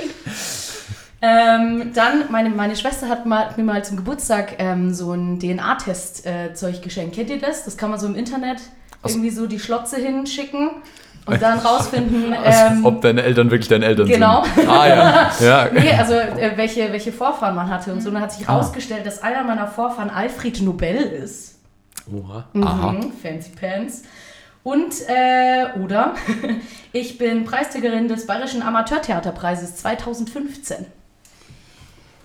ähm, dann, meine, meine Schwester hat, mal, mir mal zum Geburtstag ähm, so ein DNA-Test-Zeug geschenkt. Kennt ihr das? Das kann man so im Internet irgendwie so die Schlotze hinschicken und dann rausfinden. Ähm, Ob deine Eltern wirklich deine Eltern Genau. sind. Ah ja. ja. Nee, also äh, welche, welche Vorfahren man hatte und so. Und dann hat sich Ah. herausgestellt, dass einer meiner Vorfahren Alfred Nobel ist. oha. Aha. Mhm, fancy Pants. Und, äh, oder, ich bin Preisträgerin des Bayerischen Amateurtheaterpreises 2015.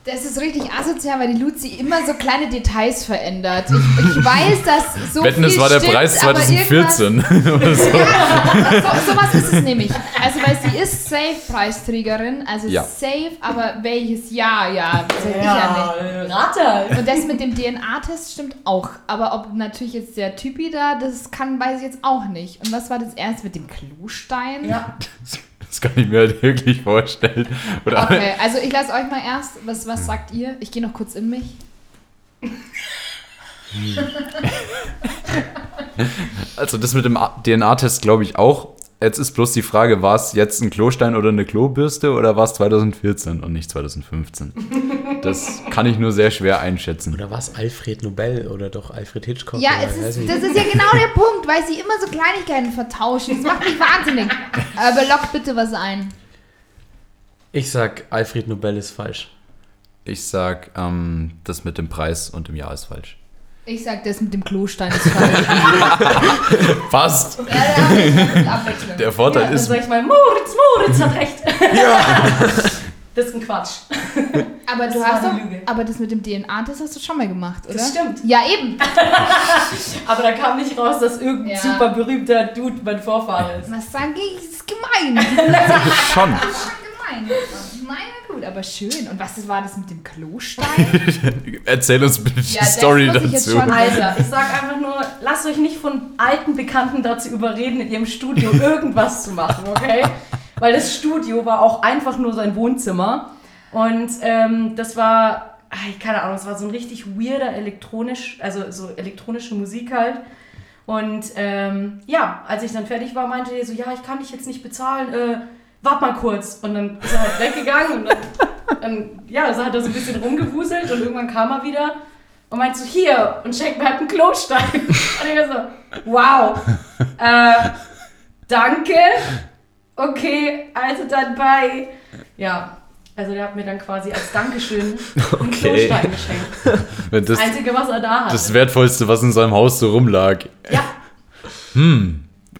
Das ist richtig asozial, weil die Luzi immer so kleine Details verändert. Ich, ich weiß, dass so Wetten, viel es war der stimmt, Preis aber 2014. Oder so. irgendwas- So, sowas ist es nämlich. Also, weil sie ist Safe-Preisträgerin, also Ja. safe, aber welches Jahr? Ja, sicher nicht. Rate! Und das mit dem DNA-Test stimmt auch. Aber ob natürlich jetzt der Typi da, das kann, weiß ich jetzt auch nicht. Und was war das erst mit dem Klostein? Ja, Das kann ich mir halt wirklich vorstellen. Oder Okay, also ich lasse euch mal erst. Was, was sagt ihr? Ich gehe noch kurz in mich. Also das mit dem DNA-Test glaube ich auch. Jetzt ist bloß die Frage, war es jetzt ein Klostein oder eine Klobürste oder war es 2014 und nicht 2015? Das kann ich nur sehr schwer einschätzen. Oder was? Alfred Nobel oder doch Alfred Hitchcock? Ja, oder, es ist, das ist ja genau der Punkt, weil sie immer so Kleinigkeiten vertauschen. Das macht mich wahnsinnig. Aber lockt bitte was ein. Ich sag, Alfred Nobel ist falsch. Ich sag, ähm, das mit dem Preis und dem Jahr ist falsch. Ich sag, das mit dem Klostein ist falsch. Passt! ja, ja, Abwechslung. Der ja Vorteil dann ist, sag ich mal, Moritz, Moritz hat recht. Das ist ein Quatsch. Aber Das du hast doch, Lüge. aber das mit dem DNA, das hast du schon mal gemacht, oder? Das stimmt. Ja, eben. Aber da kam nicht raus, dass irgendein Ja. super berühmter Dude mein Vorfahre ist. Was sag ich? Das ist gemein. schon. Gemein. Naja, gut, aber schön. Und was war das mit dem Klostein? Erzähl uns bitte die Ja, das Story muss ich jetzt dazu. schon- Alter, ich sag einfach nur, lasst euch nicht von alten Bekannten dazu überreden, in ihrem Studio irgendwas zu machen, okay? Weil das Studio war auch einfach nur sein Wohnzimmer. Und ähm, das war, ay, keine Ahnung, es war so ein richtig weirder elektronisch, also so elektronische Musik halt. Und ähm, ja, als ich dann fertig war, meinte er so, ja, ich kann dich jetzt nicht bezahlen, äh, wart mal kurz. Und dann ist er halt weggegangen und dann, dann ja, also hat er so ein bisschen rumgewuselt und irgendwann kam er wieder und meinte so, hier, und schenkt mir halt einen Klostein. Und ich war so, wow, äh, danke, okay, also dann bei, ja, also der hat mir dann quasi als Dankeschön einen Okay. Klostein geschenkt. Das, Das Einzige, was er da hat. das Wertvollste, was in seinem Haus so rumlag. ja,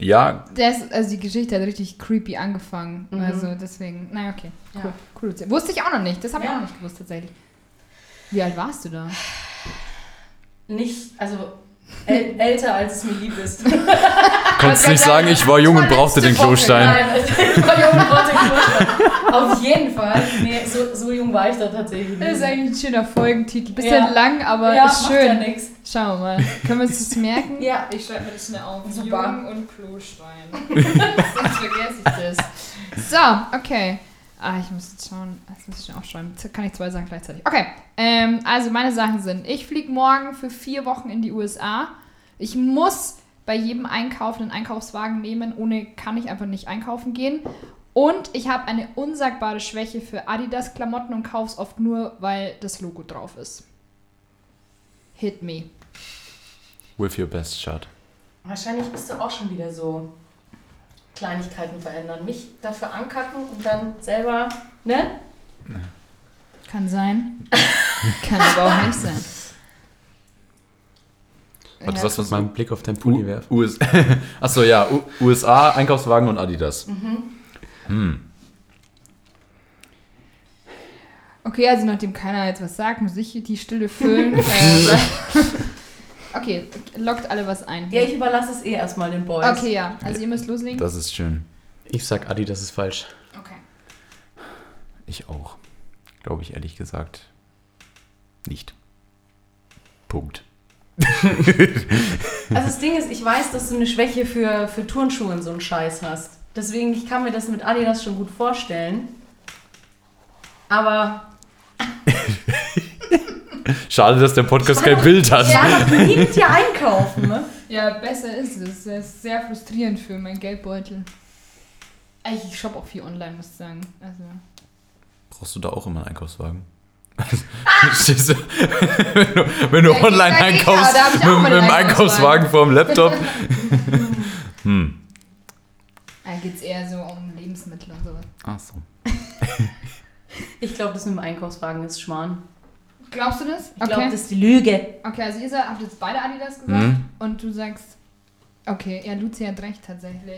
Ja, Das, also die Geschichte hat richtig creepy angefangen. Mhm. Also deswegen, naja, okay. Cool. Ja. cool. Wusste ich auch noch nicht. Das habe ich Ja. auch noch nicht gewusst tatsächlich. Wie alt warst du da? nicht, also äl älter, als es mir lieb ist. konntest nicht sagen, ich war jung und brauchte den Klostein. Nein, ich war jung und brauchte den Klostein. Auf jeden Fall. Nee, so, so jung war ich da tatsächlich Das ist nicht. eigentlich ein schöner Folgentitel. Bisschen Ja. lang, aber ja, ist macht schön. Ja nix. Schauen wir mal. Können wir uns das merken? Ja. Ich schreibe mir das schnell auf. Super. Jung und Klostein. Sonst vergesse ich das. So, okay. Ah, ich muss jetzt schauen. Das muss ich schnell aufschreiben. Jetzt kann ich zwei Sachen gleichzeitig. Okay. Ähm, also meine Sachen sind, ich fliege morgen für vier Wochen in die USA. Ich muss bei jedem Einkauf einen Einkaufswagen nehmen. Ohne kann ich einfach nicht einkaufen gehen. Und ich habe eine unsagbare Schwäche für Adidas-Klamotten und kaufe es oft nur, weil das Logo drauf ist. Hit me. With your best shot. Wahrscheinlich bist du auch schon wieder so Kleinigkeiten verändern. Mich dafür ankacken und dann selber, ne? Kann sein. Kann aber auch nicht sein. Warte, Ja. was, was Mal einen Blick auf deinen Pulli werfen. US Achso, ja, U USA, Einkaufswagen und Adidas. Okay, also nachdem keiner jetzt was sagt, muss ich die Stille füllen. okay, lockt alle was ein. Ja, ich überlasse es eh erstmal den Boys. okay, ja. Also ihr müsst loslegen. Das ist schön. Ich sag Adi, das ist falsch. Okay. Ich auch. Glaube ich ehrlich gesagt. Nicht. Punkt. Also das Ding ist, ich weiß, dass du eine Schwäche für, für Turnschuhe und so einen Scheiß hast. Deswegen, ich kann mir das mit Adidas schon gut vorstellen. Aber Schade, dass der Podcast kein Bild hat. ja, nie mit dir einkaufen, ne? Ja, besser ist es. Das ist sehr frustrierend für meinen Geldbeutel. Ich shoppe auch viel online, muss ich sagen. Also. Brauchst du da auch immer einen Einkaufswagen? Stehst du, wenn du, wenn du Ja, online ja, ja, einkaufst, auch mit, mit dem Einkaufswagen vor dem Laptop. hm. Da geht es eher so um Lebensmittel und sowas. Ach so. Ich glaube, das mit dem Einkaufswagen ist Schmarrn. Glaubst du das? Ich glaube, das ist die Lüge. Okay, also ihr habt jetzt beide Adidas gesagt Mhm. und du sagst, okay, ja, Luzi hat recht tatsächlich.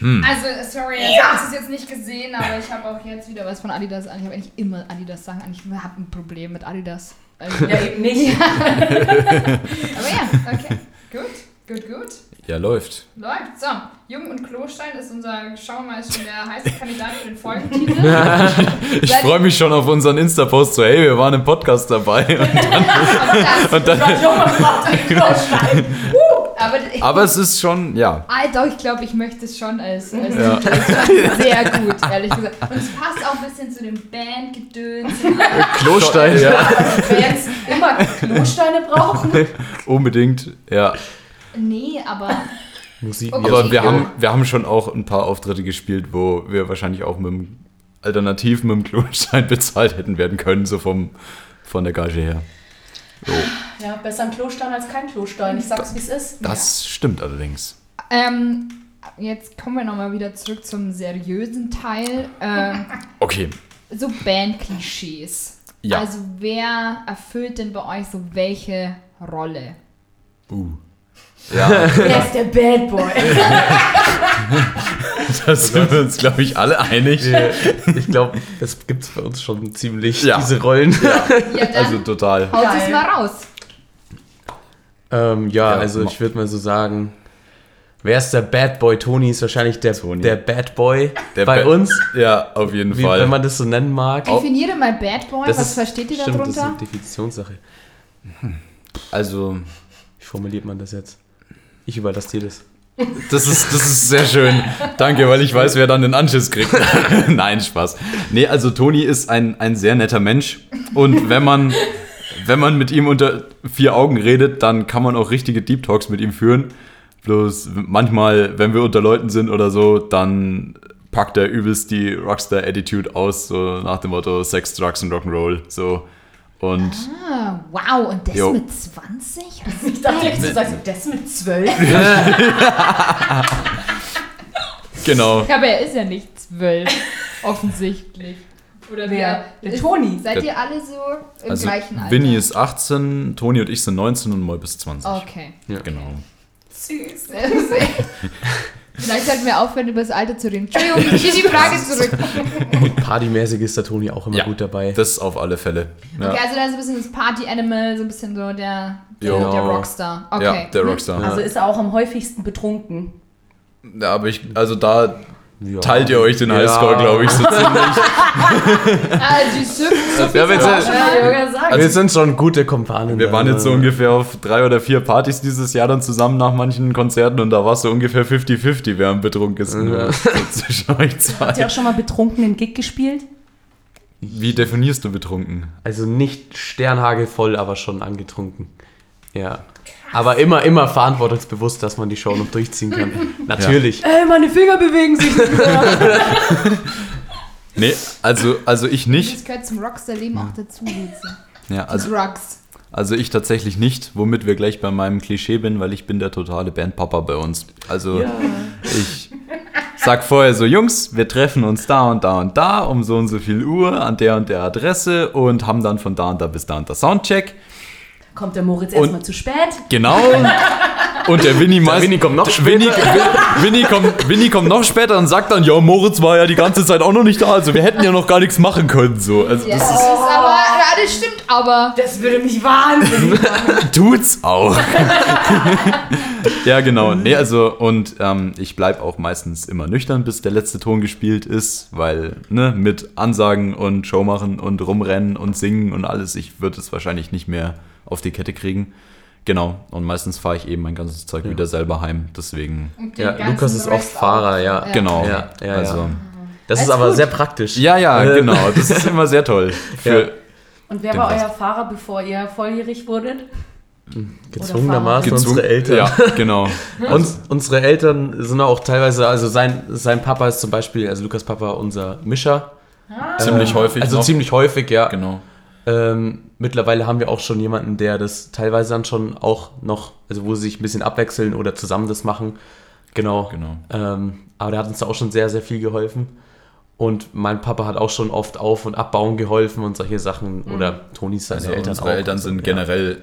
Hm. Also, sorry, ich habe es jetzt nicht gesehen, aber ich habe auch jetzt wieder was von Adidas an. Ich habe eigentlich immer Adidas Sachen an. Ich habe ein Problem mit Adidas. Also, Ja, eben nicht. aber ja, okay. Gut, gut, gut. Ja, läuft. Läuft. So, Jung und Klostein ist unser, schauen wir mal, schon der heiße Kandidat für den Folgentitel. Ich freue mich schon auf unseren Insta-Post, so hey, wir waren im Podcast dabei. Und, Und das, und dann, aber ich, aber es ist schon, ja, Alter, ich glaube, ich möchte es schon als, als Ja. Titel. Sehr gut, ehrlich gesagt. Und es passt auch ein bisschen zu dem Bandgedöns. Klostein, ja, jetzt immer Klosteine brauchen, unbedingt, ja. Nee, aber Musik. Okay. Aber wir Ja. haben, wir haben schon auch ein paar Auftritte gespielt, wo wir wahrscheinlich auch mit dem Alternativ mit dem Klostein bezahlt hätten werden können, so vom, von der Gage her. So, ja, besser ein Klostein als kein Klostein. Ich sag's, wie es ist. das stimmt allerdings. ähm, jetzt kommen wir nochmal wieder zurück zum seriösen Teil. Ähm, Okay, so Bandklischees. Ja. Also wer erfüllt denn bei euch so welche Rolle? uh. Ja, Wer ist der Bad Boy? da sind wir uns, glaube ich, alle einig. Ich glaube, das gibt es bei uns schon ziemlich, Ja. diese Rollen. Ja, Also total. haut es mal raus. Ähm, ja, Ja, also ich würde mal so sagen, wer ist der Bad Boy? Toni ist wahrscheinlich der, Toni. der Bad Boy Der bei Ba- uns, Ja, auf jeden wie, Fall. wenn man das so nennen mag. Definiere mal Bad Boy. Das Was ist- versteht ihr stimmt, Das ist darunter? eine Definitionssache. also, Ich formuliert man das jetzt? Ich überlasse dir das. Das ist, das ist sehr schön. Danke, weil ich weiß, wer dann den Anschiss kriegt. Nein, Spaß. Nee, also Toni ist ein, ein sehr netter Mensch. Und wenn man, wenn man mit ihm unter vier Augen redet, dann kann man auch richtige Deep Talks mit ihm führen. Bloß manchmal, wenn wir unter Leuten sind oder so, dann packt er übelst die Rockstar-Attitude aus, so nach dem Motto Sex, Drugs und Rock'n'Roll. So. Und Ah, wow, und das Jo. mit 20? Ich dachte, jetzt, du sagst, das mit zwölf. genau. Ja, aber er ist ja nicht zwölf, offensichtlich. Oder Wer? Der Toni. Seid ihr alle so im Also gleichen Alter? Winnie ist 18, Toni und ich sind 19 und Moll bis 20. Okay. Genau. Süß. Vielleicht sollten wir aufhören, über das Alter zu reden. Entschuldigung, ich ziehe die Frage zurück. Partymäßig ist der Toni auch immer Ja, gut dabei. Das auf alle Fälle. Ja, Okay, also da ist ein bisschen das Party-Animal, so ein bisschen so der, der, der Rockstar. Okay. ja der Rockstar. Also ist er auch am häufigsten betrunken. Ja, aber ich, also da Ja. teilt ihr euch den Ja. Highscore, glaube ich, so ziemlich. Also, viel Ja, wir zum sind-. Ja, sagen. wir sind schon gute Kumpanen. Wir waren jetzt so ne? ungefähr auf drei oder vier Partys dieses Jahr dann zusammen nach manchen Konzerten und da war es so ungefähr 50-50, wer am betrunkensten Ja. war. So zwischen euch Habt ihr zwei. auch schon mal betrunken einen Gig gespielt? Wie definierst du betrunken? Also nicht sternhagelvoll, aber schon angetrunken. Ja. Aber immer, immer verantwortungsbewusst, dass man die Show noch durchziehen kann. Natürlich. Ey, meine Finger bewegen sich nicht mehr. Nee, also, also ich nicht. Das gehört zum Rockstar-Leben auch dazu. Ja, also, Drugs. also ich tatsächlich nicht, womit wir gleich bei meinem Klischee bin, weil ich bin der totale Bandpapa bei uns. Also ich sag vorher so, Jungs, wir treffen uns da und da und da um so und so viel Uhr an der und der Adresse und haben dann von da und da bis da und da Soundcheck. Kommt der Moritz erstmal zu spät? Genau. Und der Winnie meist, Winnie kommt noch Winnie, Winnie, kommt, Winnie kommt noch später und sagt dann, ja, Moritz war ja die ganze Zeit auch noch nicht da, also wir hätten ja noch gar nichts machen können. So. Also Ja, das das ist aber, ja, das stimmt aber. Das würde mich wahnsinnig machen. tut's auch. ja, genau. Nee, also, und ähm, ich bleib auch meistens immer nüchtern, bis der letzte Ton gespielt ist, weil, ne, mit Ansagen und Show machen und rumrennen und singen und alles, ich würde es wahrscheinlich nicht mehr auf die Kette kriegen. Genau. Und meistens fahre ich eben mein ganzes Zeug wieder selber heim. Deswegen, Ja, Lukas ist oft Fahrer, auch. ja. genau. Ja, ja, also, ja. Das ist Alles aber gut. sehr praktisch. Ja, ja, Äh, genau. Das ist immer sehr toll. Für, Ja. Und wer war Rest. euer Fahrer, bevor ihr volljährig wurdet? Gezwungenermaßen gezwungen- unsere Eltern. Ja, genau. Uns, unsere Eltern sind auch teilweise, also sein, sein Papa ist zum Beispiel, also Lukas Papa, unser Mischer. Ziemlich häufig. Also noch. ziemlich häufig, ja. Genau. Ähm, mittlerweile haben wir auch schon jemanden, der das teilweise dann schon auch noch, also wo sie sich ein bisschen abwechseln oder zusammen das machen. Genau. Genau. Ähm, aber der hat uns da auch schon sehr, sehr viel geholfen. Und mein Papa hat auch schon oft auf- und abbauen geholfen und solche Sachen. Oder Tonis seine Also Eltern unsere auch. Eltern Also, sind ja. generell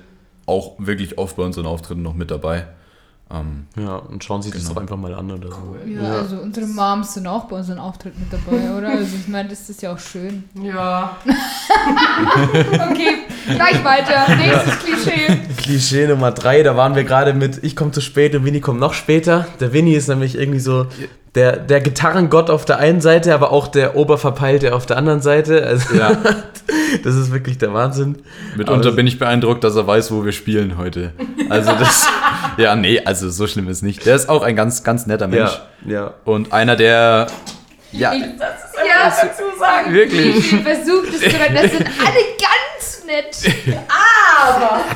auch wirklich oft bei unseren Auftritten noch mit dabei. Ähm, Ja, und schauen sich das Genau. doch einfach mal an oder so. Ja, also unsere Moms sind auch bei unseren Auftritten mit dabei, oder? Also ich meine, das ist ja auch schön. Ja. Okay, gleich weiter. Nächstes Klischee. Klischee Nummer drei, da waren wir gerade mit Ich komme zu spät und Winnie kommt noch später. Der Winnie ist nämlich irgendwie so der, der Gitarrengott auf der einen Seite, aber auch der Oberverpeilte auf der anderen Seite. Also ja, das ist wirklich der Wahnsinn. mitunter Aber- bin ich beeindruckt, dass er weiß, wo wir spielen heute. Also das, ja, nee, also so schlimm ist nicht. Der ist auch ein ganz, ganz netter Mensch. Ja, ja. Und einer, der, ja, Ich, Ja, dazu sagen. wirklich. ich versuche das zu retten. Das sind alle ganz nett.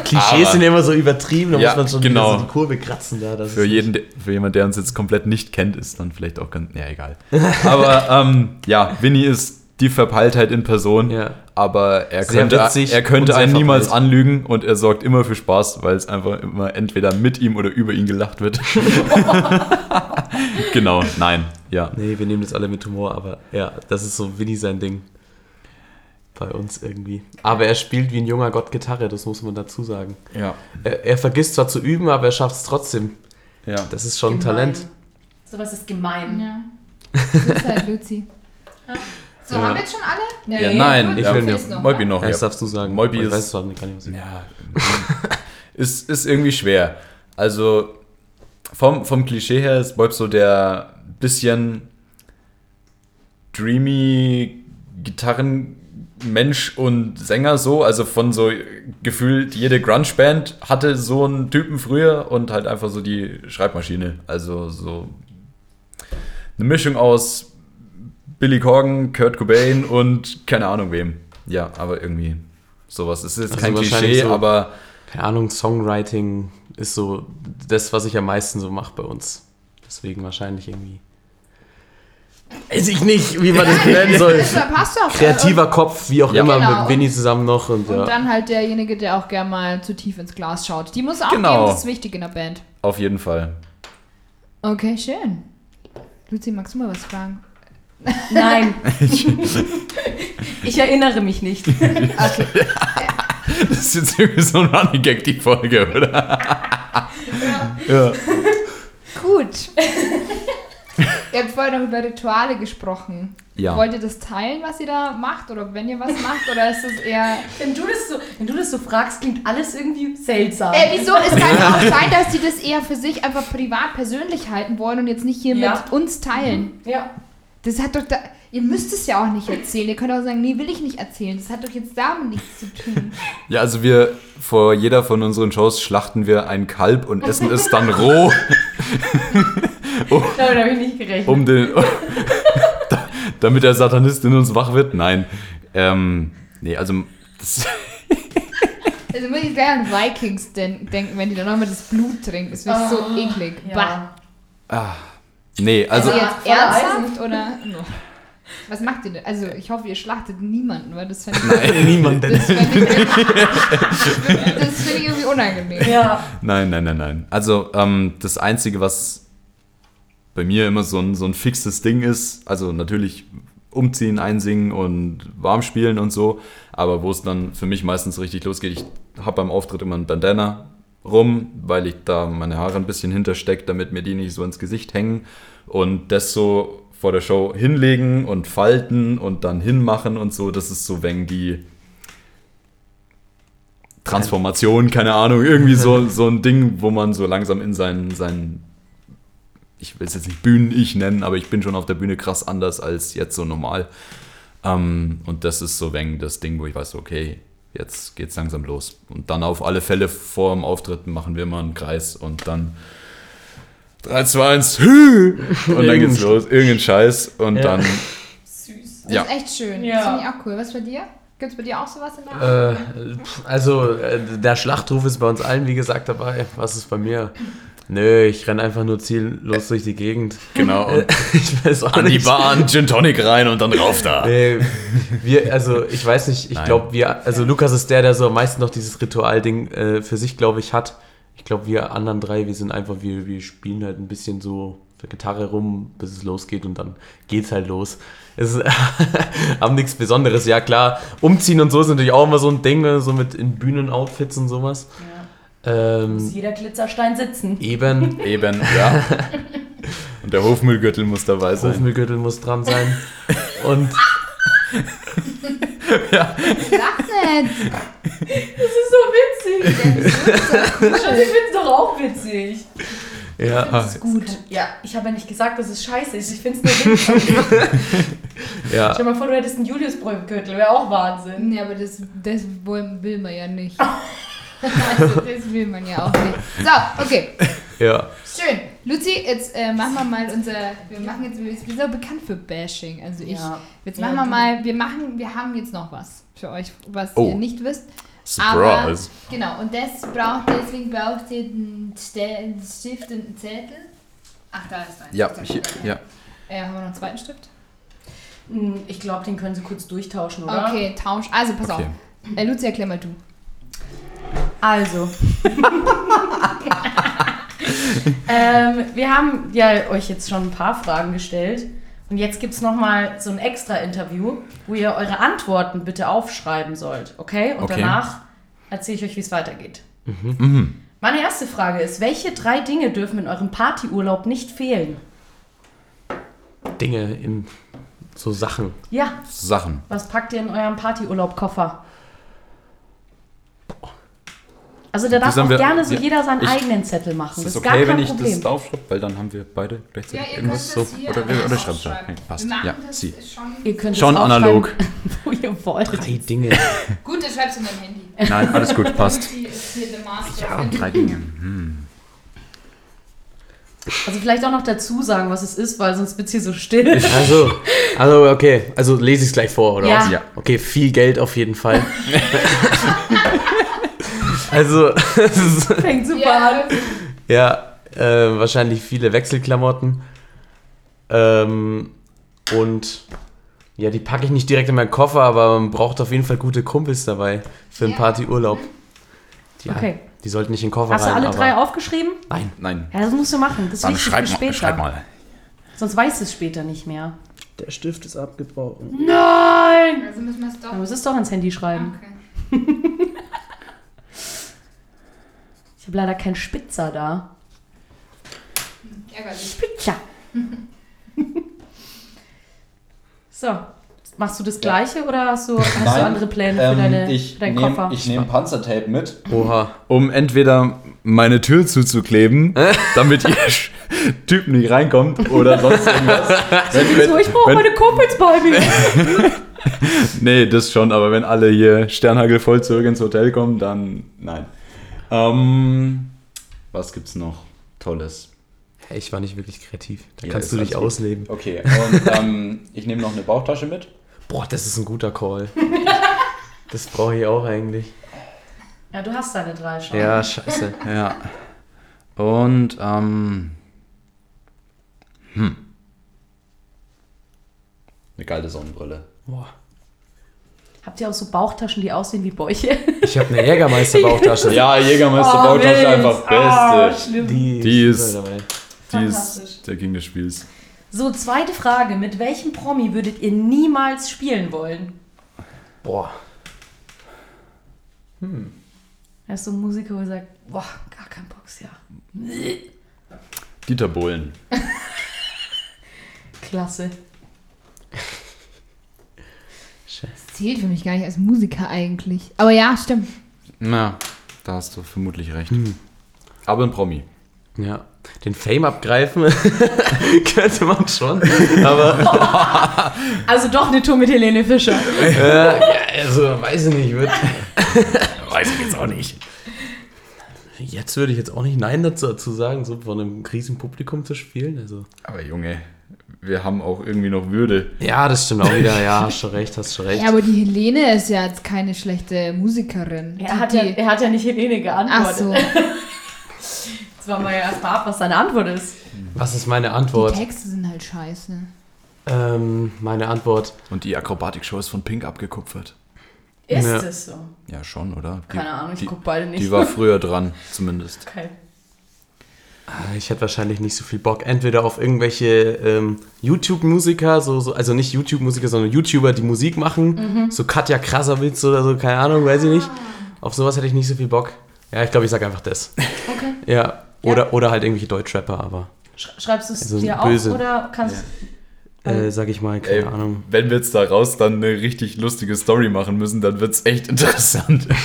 Klischees Aber- sind immer so übertrieben, da Ja, muss man schon genau. so die Kurve kratzen da. Das Für jeden, für jemand, der uns jetzt komplett nicht kennt, ist dann vielleicht auch ganz, ja, egal. Aber ähm, ja, Winnie ist die Verpeiltheit in Person, Ja. aber er Sehr könnte, witzig er könnte einen niemals verpeilt. anlügen und er sorgt immer für Spaß, weil es einfach immer entweder mit ihm oder über ihn gelacht wird. genau, nein, ja. Nee, wir nehmen das alle mit Humor, aber ja, das ist so Winnie sein Ding. Bei uns irgendwie. Aber er spielt wie ein junger Gott Gitarre, das muss man dazu sagen. Ja, Er, er vergisst zwar zu üben, aber er schafft es trotzdem. ja. Das ist schon ein Gemein. Talent. Sowas ist gemein. Ja. Das ist halt Luzi. So, Ja. haben wir jetzt schon alle? ja nein, Ich ja, will noch? Molby noch. Ja, Ja. das darfst du sagen. Molby ich ist- weiß was ich Ja, ist, ist irgendwie schwer. Also vom, vom Klischee her ist Bob so der bisschen dreamy Gitarren Mensch und Sänger so. Also von so gefühlt jede Grunge-Band hatte so einen Typen früher und halt einfach so die Schreibmaschine. Also so eine Mischung aus Billy Corgan, Kurt Cobain und keine Ahnung wem. Ja, aber irgendwie sowas. Es ist jetzt Also kein wahrscheinlich Klischee, so- aber Keine Ahnung, Songwriting ist so das, was ich am meisten so mache bei uns. Deswegen wahrscheinlich irgendwie. Weiß ich nicht, wie man das benennen soll. Das passt doch. Kreativer Kopf, wie auch Ja. immer, Genau. mit Winnie zusammen noch. Und, Und ja. dann halt derjenige, der auch gern mal zu tief ins Glas schaut. Die muss auch Genau. geben, das ist wichtig in der Band. auf jeden Fall. Okay, schön. Luzi, magst du mal was fragen? Nein. ich erinnere mich nicht. Okay. Das ist jetzt irgendwie so ein Running Gag, die Folge, oder? ja. Gut. ihr habt vorher noch über Rituale gesprochen. Ja. Wollt ihr das teilen, was ihr da macht? Oder wenn ihr was macht? Oder ist das eher. Wenn du das so, wenn du das so fragst, klingt alles irgendwie seltsam. Äh, wieso? Es kann ja auch sein, dass die das eher für sich einfach privat persönlich halten wollen und jetzt nicht hier Ja. mit uns teilen. Ja. Das hat doch da. Ihr müsst es ja auch nicht erzählen. Ihr könnt auch sagen, nee, will ich nicht erzählen. Das hat doch jetzt damit nichts zu tun. Ja, also wir vor jeder von unseren Shows schlachten wir ein Kalb und essen es dann roh, Damit habe ich nicht gerechnet. um den, da- damit der Satanist in uns wach wird. Nein, ähm, nee, also das, Also muss ich gleich an Vikings den denken, wenn die dann nochmal das Blut trinken. Das wird so eklig. Bah. ja. Nee, also Also Ja, jetzt ernsthaft oder? Was macht ihr denn? Also ich hoffe, ihr schlachtet niemanden, weil das fände ich, Niemand. das fänd ich, das find ich irgendwie unangenehm. Ja. Nein, nein, nein, nein. Also ähm, das Einzige, was bei mir immer so ein, so ein fixes Ding ist, also natürlich umziehen, einsingen und warm spielen und so, aber wo es dann für mich meistens richtig losgeht, ich habe beim Auftritt immer ein Bandana rum, weil ich da meine Haare ein bisschen hinterstecke, damit mir die nicht so ins Gesicht hängen und das so vor der Show hinlegen und falten und dann hinmachen und so, das ist so wenn die Transformation, keine Ahnung, irgendwie so, so ein Ding, wo man so langsam in seinen, seinen ich will es jetzt nicht Bühnen-Ich nennen, aber ich bin schon auf der Bühne krass anders als jetzt so normal. Ähm, und das ist so wenn das Ding, wo ich weiß, okay, jetzt geht's langsam los. Und dann auf alle Fälle vor dem Auftritt machen wir mal einen Kreis und dann 3, 2, 1, hü! Und dann geht's los, irgendein Scheiß und Ja. dann, Süß. Das Ja. ist echt schön. Ja. Das finde ich auch cool. Was bei dir? Gibt es bei dir auch sowas in der? Äh, also, äh, der Schlachtruf ist bei uns allen, wie gesagt, dabei. Was ist bei mir? Nö, ich renne einfach nur ziellos durch die Gegend. genau, ich weiß auch an die nicht. Bahn, Gin Tonic rein und dann rauf da. Nee, wir, also ich weiß nicht, ich glaube, wir, also Lukas ist der, der so am meisten noch dieses Ritualding äh, für sich, glaube ich, hat. Ich glaube, wir anderen drei, wir sind einfach, wir, wir spielen halt ein bisschen so auf der Gitarre rum, bis es losgeht und dann geht's halt los. Es ist haben nichts Besonderes, ja klar. Umziehen und so ist natürlich auch immer so ein Ding, ne, so mit in Bühnenoutfits und sowas. Ja. Ähm, Muss jeder Glitzerstein sitzen. eben, Eben, ja. Und der Hofmüllgürtel muss dabei sein. Hofmüllgürtel muss dran sein. Und Sag nicht. Das ist so witzig. Ich find's doch auch witzig. ja, Das ist gut. Ja, ich habe ja nicht gesagt, dass es scheiße ist. Ich find's nur witzig. ja. Stell dir mal vor, du hättest einen Juliusbrückengürtel. Wäre auch Wahnsinn. Nee, aber das, das will, will man ja nicht. Also, das will man ja auch nicht. So, okay. ja. Schön. Luzi, jetzt äh, machen wir mal unser. Wir machen jetzt. Wir sind so bekannt für Bashing. Also ich. Ja. Jetzt Ja, machen wir mal. Wir machen. Wir haben jetzt noch was für euch, was Oh. ihr nicht wisst. Surprise. Genau, und das braucht ihr, deswegen braucht ihr einen Stift und einen Zettel. Ach, da ist ein. Ja, hier, ja. Äh, haben wir noch einen zweiten Stift? Hm, Ich glaube, den können sie kurz durchtauschen, oder? Okay, Tausch. Also, pass Okay. auf. Äh, Luzi, erklär mal du. Also. ähm, wir haben ja euch jetzt schon ein paar Fragen gestellt. Und jetzt gibt es nochmal so ein extra Interview, wo ihr eure Antworten bitte aufschreiben sollt. Okay? Und Okay. danach erzähle ich euch, wie es weitergeht. Mhm. Meine erste Frage ist: Welche drei Dinge dürfen in eurem Partyurlaub nicht fehlen? Dinge in so Sachen. Ja, Sachen. was packt ihr in eurem Partyurlaub-Koffer? Also da darf auch wir- gerne so ja, jeder seinen ich- eigenen Zettel machen. Ist Das ist gar okay, kein wenn ich Problem. das draufschreibe? Weil dann haben wir beide gleichzeitig Ja, ihr irgendwas könnt so. das hier Oder, alles oder schreibt aufschreiben. Okay, passt. Ja, das sie. schon. Ihr könnt Schon analog. Wo ihr wollt. Drei Dinge. Gut, dann schreibst du in dein Handy. Nein, alles gut, passt. Ja, drei Dinge. Also vielleicht auch noch dazu sagen, was es ist, weil sonst wird es hier so still. Also, also okay. Also lese ich es gleich vor, oder Ja. was? Ja. Okay, viel Geld auf jeden Fall. Also, es ist, Fängt super Ja, an. ja, äh, wahrscheinlich viele Wechselklamotten. Ähm, und ja, die packe ich nicht direkt in meinen Koffer, aber man braucht auf jeden Fall gute Kumpels dabei für einen Ja. Partyurlaub. Ja, Okay. Die sollten nicht in den Koffer Hast du rein. alle aber drei aufgeschrieben? Nein. Nein. Ja, das musst du machen. Das ist Dann wichtig schreib für mal, später. schreib mal. Sonst weißt du es später nicht mehr. Der Stift ist abgebrochen. Nein! Also müssen wir es doch. Man muss es doch ans Handy schreiben. Okay. Ich habe leider keinen Spitzer da. Ärgerlich. Tja. so. Machst du das gleiche oder hast du, hast du andere Pläne für, deine, Ähm, ich für deinen nehm- Koffer? Ich nehme Panzertape mit, Oha. um entweder meine Tür zuzukleben, damit ihr Typ nicht reinkommt oder sonst irgendwas. wenn, so, ich brauche wenn- meine Kumpels bei mir. Nee, das schon, aber wenn alle hier Sternhagel voll zurück ins Hotel kommen, dann nein. Ähm, was gibt's noch? Tolles. Hey, ich war nicht wirklich kreativ. Da Ja, kannst du dich ausleben. Okay, und ähm, ich nehme noch eine Bauchtasche mit. Boah, das ist ein guter Call. das brauche ich auch eigentlich. Ja, du hast deine drei schon. Ja, scheiße. Ja. Und, ähm. Hm. Eine geile Sonnenbrille. Boah. Habt ihr auch so Bauchtaschen, die aussehen wie Bäuche? Ich habe eine Jägermeister-Bauchtasche. Ja, Jägermeister Oh, einfach Ah, beste. schlimm. Die, Die ist. Die ist der King des Spiels. So, zweite Frage. Mit welchem Promi würdet ihr niemals spielen wollen? Boah. Er ist so ein Musiker, wo er sagt, boah, gar kein Box, ja. Dieter Bohlen. Klasse. Das zählt für mich gar nicht als Musiker eigentlich. Aber ja, stimmt. Na, da hast du vermutlich recht. Aber ein Promi. Ja. Den Fame abgreifen könnte man schon. Aber Also doch eine Tour mit Helene Fischer. äh, ja, also, weiß ich nicht. Würd, Weiß ich jetzt auch nicht. jetzt würde ich jetzt auch nicht Nein dazu, dazu sagen, so vor einem riesen Publikum zu spielen. Also. Aber Junge, wir haben auch irgendwie noch Würde. Ja, das stimmt auch wieder. Ja, hast schon recht, hast schon recht. Ja, aber die Helene ist ja jetzt keine schlechte Musikerin. Er Die- hat, ja, die- er hat ja nicht Helene geantwortet. Ach so. Jetzt wollen wir ja erstmal ab, was seine Antwort ist. Was ist meine Die Antwort? Texte sind halt scheiße. Ähm, meine Antwort. Und die Akrobatik-Show ist von Pink abgekupfert. Ist Ja. es so? Ja, schon, oder? Die, Keine Ahnung, ich die, guck beide nicht. Die war früher dran, zumindest. Okay. Ah, Ich hätte wahrscheinlich nicht so viel Bock. Entweder auf irgendwelche ähm, YouTube-Musiker, so, so, also nicht YouTube-Musiker, sondern YouTuber, die Musik machen. So Katja Krasavitz oder so, keine Ahnung, weiß ich nicht. Auf sowas hätte ich nicht so viel Bock. Ja, ich glaube, ich sage einfach das. okay. Ja, oder, oder halt irgendwelche Deutschrapper, aber Sch- Schreibst du es Also dir böse. auf oder kannst äh, sag ich mal, keine Ey, Ahnung. wenn wir jetzt daraus dann eine richtig lustige Story machen müssen, dann wird's echt interessant.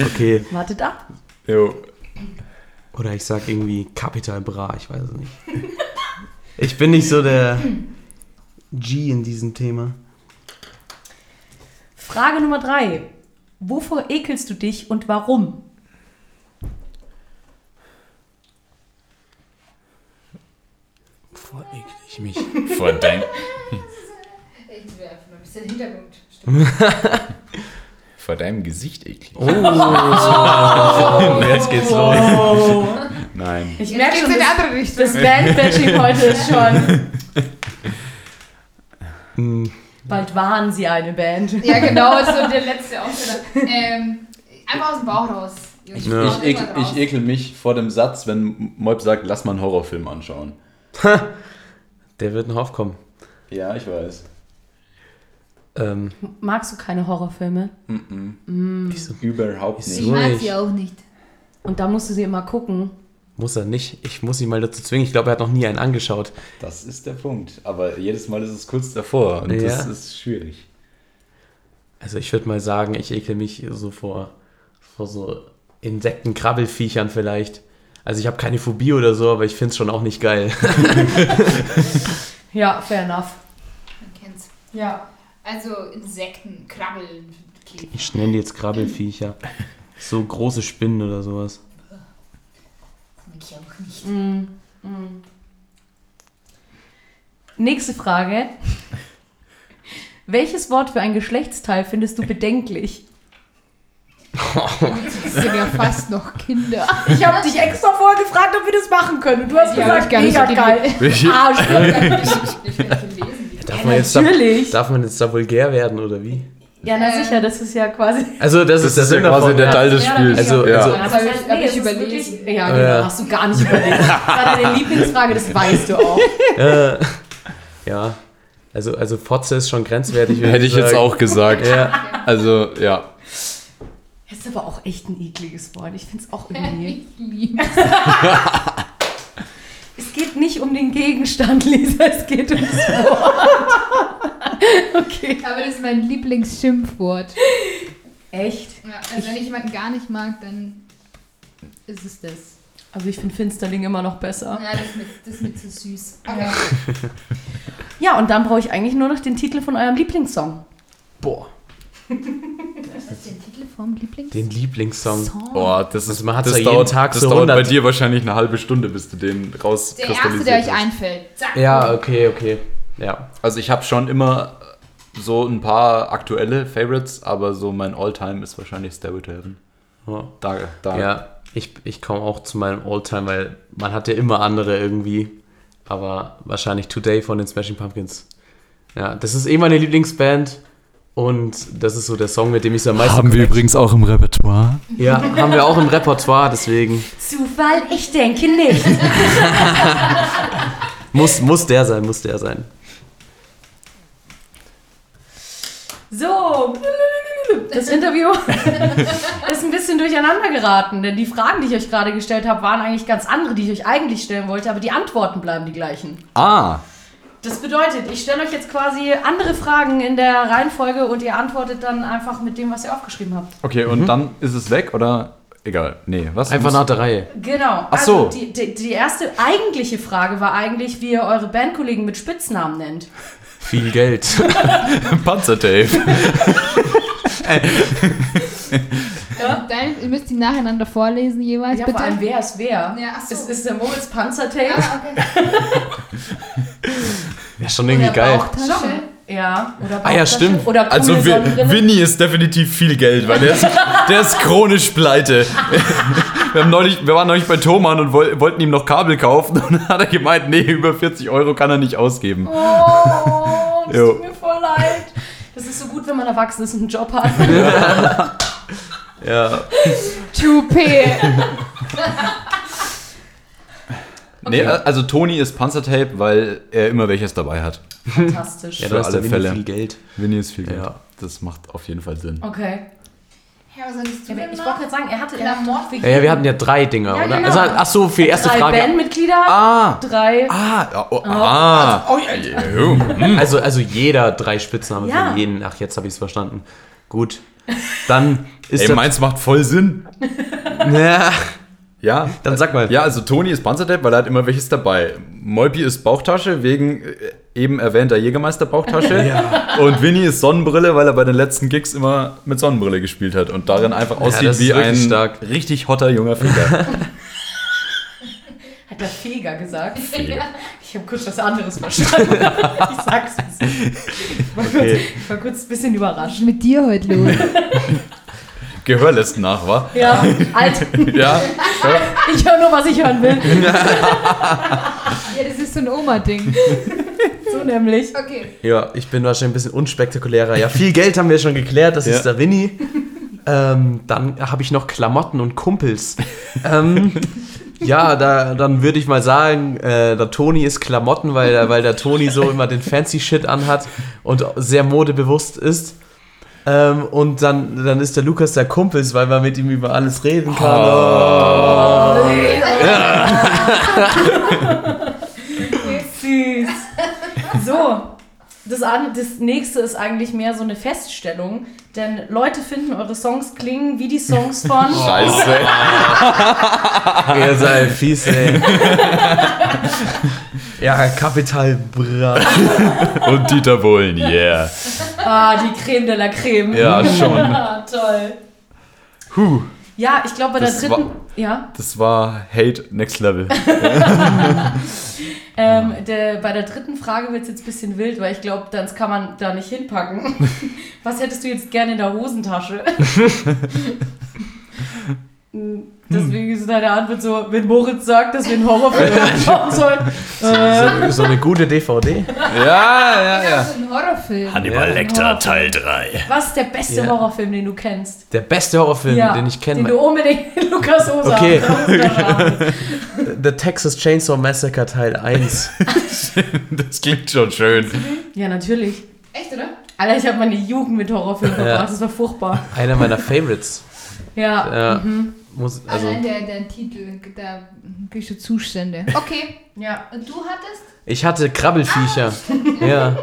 Okay. Wartet ab. jo. Oder ich sag irgendwie Capital Bra, ich weiß es nicht. Ich bin nicht so der G in diesem Thema. Frage Nummer drei. Wovor ekelst du dich und warum? Wovor ekel ich mich? Verdammt. Ich will einfach nur ein bisschen Hintergrund. Deinem Gesicht eklig. Oh, jetzt geht's los. Oh. Nein. Ich merke schon, in das, andere Richtung. das Bandbashing heute ist schon. Hm, Bald waren sie eine Band. Ja, genau, ist so der letzte Aufsteller. Ähm, einfach aus dem Bauch raus. Ich, Haut ich, ekel, raus. ich ekel mich vor dem Satz, wenn Moib sagt, lass mal einen Horrorfilm anschauen. Der wird noch aufkommen. Ja, ich weiß. Ähm, Magst du keine Horrorfilme? wieso? Überhaupt Ich nicht. So mag nicht. sie auch nicht. Und da musst du sie immer gucken. Muss er nicht. Ich muss ihn mal dazu zwingen. Ich glaube, er hat noch nie einen angeschaut. Das ist der Punkt. Aber jedes Mal ist es kurz davor und Ja. das ist schwierig. Also ich würde mal sagen, ich ekel mich so vor, vor so Insekten-Krabbelfiechern vielleicht. Also ich habe keine Phobie oder so, aber ich finde es schon auch nicht geil. Ja, fair enough. Man kennt's. Ja. Also Insekten, Krabbeln, Käfer. Ich nenne die jetzt Krabbelfiecher. So große Spinnen oder sowas. mag ich auch nicht. Mm, mm. Nächste Frage. Welches Wort für ein Geschlechtsteil findest du bedenklich? Das sind ja fast noch Kinder. Ich habe dich extra vorher gefragt, ob wir das machen können. Und du hast Die hab ich gar nicht mega so geil. Welche- Arsch. Darf man, jetzt da, darf man jetzt da vulgär werden oder wie? Ja, na sicher, das ist ja quasi. Also das, Das der ist ja Sinn quasi der ja. Teil des Ja, Spiels. Also- ja. also- Ja, hab ich- heißt, hab nee, ich ist wirklich- Ja, genau, Ja. hast du gar nicht überlegt. Das war deine Lieblingsfrage, das weißt du auch. Äh, ja, also, also Fotze ist schon grenzwertig. Hätte ich jetzt auch gesagt. Ja. Also, ja. Das ist aber auch echt ein ekliges Wort. Ich finde es auch irgendwie. Ich geht nicht um den Gegenstand, Lisa, es geht ums Wort. okay. Aber das ist mein Lieblingsschimpfwort. Echt? Ja, also wenn ich jemanden gar nicht mag, dann ist es das. Also ich finde Finsterling immer noch besser. Ja, das ist, mit, das ist mit zu süß. Ja. ja, und dann brauche ich eigentlich nur noch den Titel von eurem Lieblingssong. Boah, Was ist der Titel vom Lieblingssong? den Lieblingssong. Boah, das ist, man hat's das ja jeden dauert, Tag das so dauert bei 100. dir wahrscheinlich eine halbe Stunde, bis du den Der rauskristallisiert erste, der euch hast. einfällt. Zack. Ja, okay, okay. Ja. Also ich habe schon immer so ein paar aktuelle Favorites, aber so mein Alltime ist wahrscheinlich Stairway to Heaven. Ja. Da, da. Ja, ich, ich komme auch zu meinem Alltime, weil man hat ja immer andere irgendwie. Aber wahrscheinlich Today von den Smashing Pumpkins. Ja, das ist eh meine Lieblingsband. Und das ist so der Song, mit dem ich so am meisten. connect. übrigens auch im Repertoire. Ja, haben wir auch im Repertoire, deswegen Zufall? Ich denke nicht. muss, muss der sein, muss der sein. So, das Interview ist ein bisschen durcheinander geraten, denn die Fragen, die ich euch gerade gestellt habe, waren eigentlich ganz andere, die ich euch eigentlich stellen wollte, aber die Antworten bleiben die gleichen. Ah, Das bedeutet, ich stelle euch jetzt quasi andere Fragen in der Reihenfolge und ihr antwortet dann einfach mit dem, was ihr aufgeschrieben habt. okay, und dann ist es weg oder? Egal, nee, was? Einfach nach der Reihe. Genau. Ach so. Also die, die, die erste eigentliche Frage war eigentlich, wie ihr eure Bandkollegen mit Spitznamen nennt. Viel Geld. Panzertape. Dein, ihr müsst die nacheinander vorlesen jeweils, Ja, bitte. vor allem, wer ist wer? Ja, ach so. ist, ist der Moritz Panzertape? Ah, okay. Ja, schon irgendwie Oder geil. Bauchtasche. Ja. Oder Ah ja, stimmt. Oder Also. Winnie ist definitiv viel Geld, weil der ist, der ist chronisch pleite. Wir, haben neulich, wir waren neulich bei Thomann und woll, wollten ihm noch Kabel kaufen und dann hat er gemeint, nee, über 40 Euro kann er nicht ausgeben. Oh, das tut mir voll leid. Das ist so gut, wenn man erwachsen ist und einen Job hat. Ja. Toupet. Nee, also Toni ist Panzertape, weil er immer welches dabei hat. Fantastisch. Ja, Für alle Winnie Fälle. viel Geld. Winnie ist viel Geld. Ja. Das macht auf jeden Fall Sinn. Okay. Ja, was sollst du Ja, denn ich wollte gerade sagen, er hatte er hat für Ja, ja, wir hatten ja drei Dinger, Ja, oder? genau. Also, ach so, für die erste drei Frage. Bandmitglieder, Ah! drei. Ah! ja, Oh, ah! Oh, ja, ja. Also, also jeder drei Spitznamen Ja. für jeden. Ach, jetzt habe ich es verstanden. Gut. Dann ist Ey, meins macht voll Sinn. Ja, Ja. dann sag mal. Ja, also Toni ist Panzertape, weil er hat immer welches dabei. Molpi ist Bauchtasche wegen äh, eben erwähnter Jägermeister-Bauchtasche. Und Winnie ist Sonnenbrille, weil er bei den letzten Gigs immer mit Sonnenbrille gespielt hat und darin einfach aussieht ist wie ein stark. richtig hotter junger Ficker. Hat der Feger gesagt? Ich habe kurz was anderes verstanden. ich sag's es. Ich war, kurz, ich war kurz ein bisschen Was überrascht. ist mit dir heute los? Gehör lässt nach, wa? Ja, alt. Ja. Ich höre nur, was ich hören will. ja, das ist so ein Oma-Ding. So nämlich. Okay. Ja, ich bin wahrscheinlich ein bisschen unspektakulärer. Ja, viel Geld haben wir schon geklärt, das Ja. ist der Winnie. Ähm, dann habe ich noch Klamotten und Kumpels. ähm, ja, da, dann würde ich mal sagen, äh, der Toni ist Klamotten, weil, der- weil der Toni so immer den fancy Shit anhat und sehr modebewusst ist. Ähm, und dann, dann ist der Lukas der Kumpels, weil man mit ihm über alles reden kann. Süß. So, das, das nächste ist eigentlich mehr so eine Feststellung, denn Leute finden, eure Songs klingen wie die Songs von. Scheiße. Ihr seid fies, ey. ja, Kapital Bra. Und Dieter Bohlen, yeah. Ah, die Creme de la Creme. Ja, schon. Ah, toll. Huh. Ja, ich glaube bei der Das dritten. war- Ja. Das war Hate Next Level. Ähm, der, bei der dritten Frage wird es jetzt ein bisschen wild, weil ich glaube, das kann man da nicht hinpacken. Was hättest du jetzt gerne in der Hosentasche? Deswegen ist deine Antwort so, wenn Moritz sagt, dass wir einen Horrorfilm anschauen sollen. Äh, So, so eine gute DVD. Ja, ja, Ja, ja. so ein Horrorfilm. Hannibal Lecter Teil 3. was ist der beste Ja. Horrorfilm, den du kennst? Der beste Horrorfilm, den ich Den kenne. du unbedingt in Lukas Hose Okay. hast. Okay. The Texas Chainsaw Massacre Teil 1. Das klingt schon schön. Ja, natürlich. Echt, oder? Alter, ich habe meine Jugend mit Horrorfilmen Ja. verbracht. Das war furchtbar. Einer meiner Favorites. Ja. Ja, muss, also, Allein der, der Titel, da kriegst du Zustände. Okay. ja. Und du hattest? ich hatte Krabbelfiecher. Ja.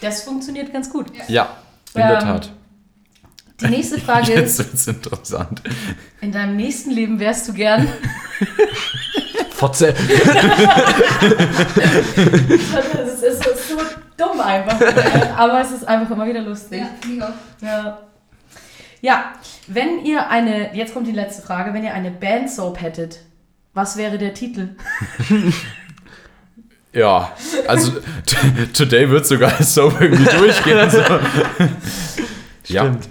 Das funktioniert ganz gut. Ja, in der Ähm, Tat. Die nächste Frage Jetzt ist, wird's interessant. in deinem nächsten Leben wärst du gern... Fotze. Es ist, so dumm einfach. Aber es ist einfach immer wieder lustig. ich auch. Ja. Ja, wenn ihr eine, jetzt kommt die letzte Frage, wenn ihr eine Band-Soap hättet, was wäre der Titel? Ja, also t- today wird sogar so irgendwie durchgehen. So. Ja, Stimmt.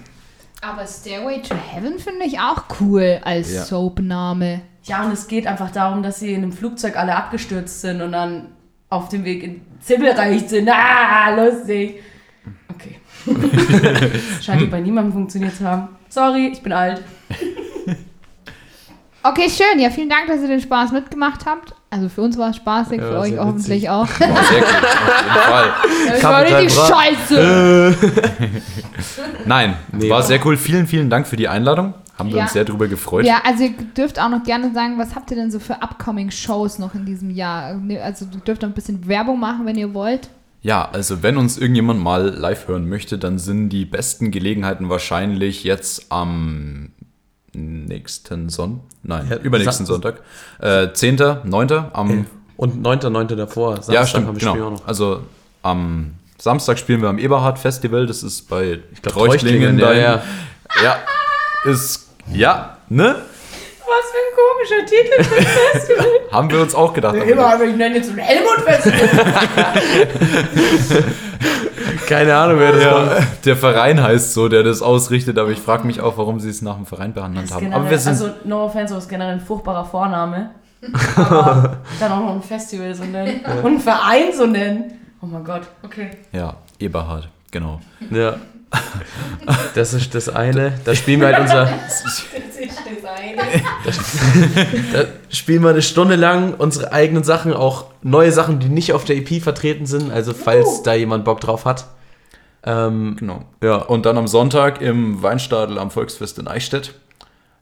Aber Stairway to Heaven finde ich auch cool als Ja. Soap-Name. Ja, und es geht einfach darum, dass sie in einem Flugzeug alle abgestürzt sind und dann auf dem Weg in Zimmelreich sind. Ah, lustig. Scheint bei niemandem funktioniert zu haben. Sorry, ich bin alt. Okay, schön. Ja, vielen Dank, dass ihr den Spaß mitgemacht habt. Also für uns war es spaßig, Ja, für euch hoffentlich witzig. auch. war sehr gut, auf jeden Fall. Das war richtig scheiße. Nein, Nee. war sehr cool. Vielen, vielen Dank für die Einladung. Haben wir Ja. uns sehr drüber gefreut. Ja, also ihr dürft auch noch gerne sagen, was habt ihr denn so für upcoming Shows noch in diesem Jahr? Also ihr dürft auch ein bisschen Werbung machen, wenn ihr wollt. Ja, also wenn uns irgendjemand mal live hören möchte, dann sind die besten Gelegenheiten wahrscheinlich jetzt am nächsten Sonntag. Nein, Ja, übernächsten Sa- Sonntag. Äh, 10., 9. am Und 9.9. davor. Samstag Ja, stimmt, haben wir genau. Spiel auch noch. Also am Samstag spielen wir am Eberhard Festival. Das ist bei ich glaub, Treuchtlingen, da. ja, ja. ja, ist ja, ne? Komischer Titel für ein Festival. Haben wir uns auch gedacht. Immer, aber ich nenne jetzt ein Helmut-Festival. Keine Ahnung, wer das war. ja, der Verein heißt so, der das ausrichtet, aber ich frage mich auch, warum sie es nach dem Verein behandelt haben. Aber wir sind also, no offense, aber ist generell ein furchtbarer Vorname. Aber dann auch noch ein Festival so nennen. Und ein Verein so nennen. Oh mein Gott, okay. ja Eberhard, genau. Ja. Das ist das eine. Da spielen wir halt unser. Das ist das eine. Da spielen wir eine Stunde lang unsere eigenen Sachen, auch neue Sachen, die nicht auf der EP vertreten sind. Also falls da jemand Bock drauf hat. Ähm, Genau. ja. Und dann am Sonntag im Weinstadel am Volksfest in Eichstätt.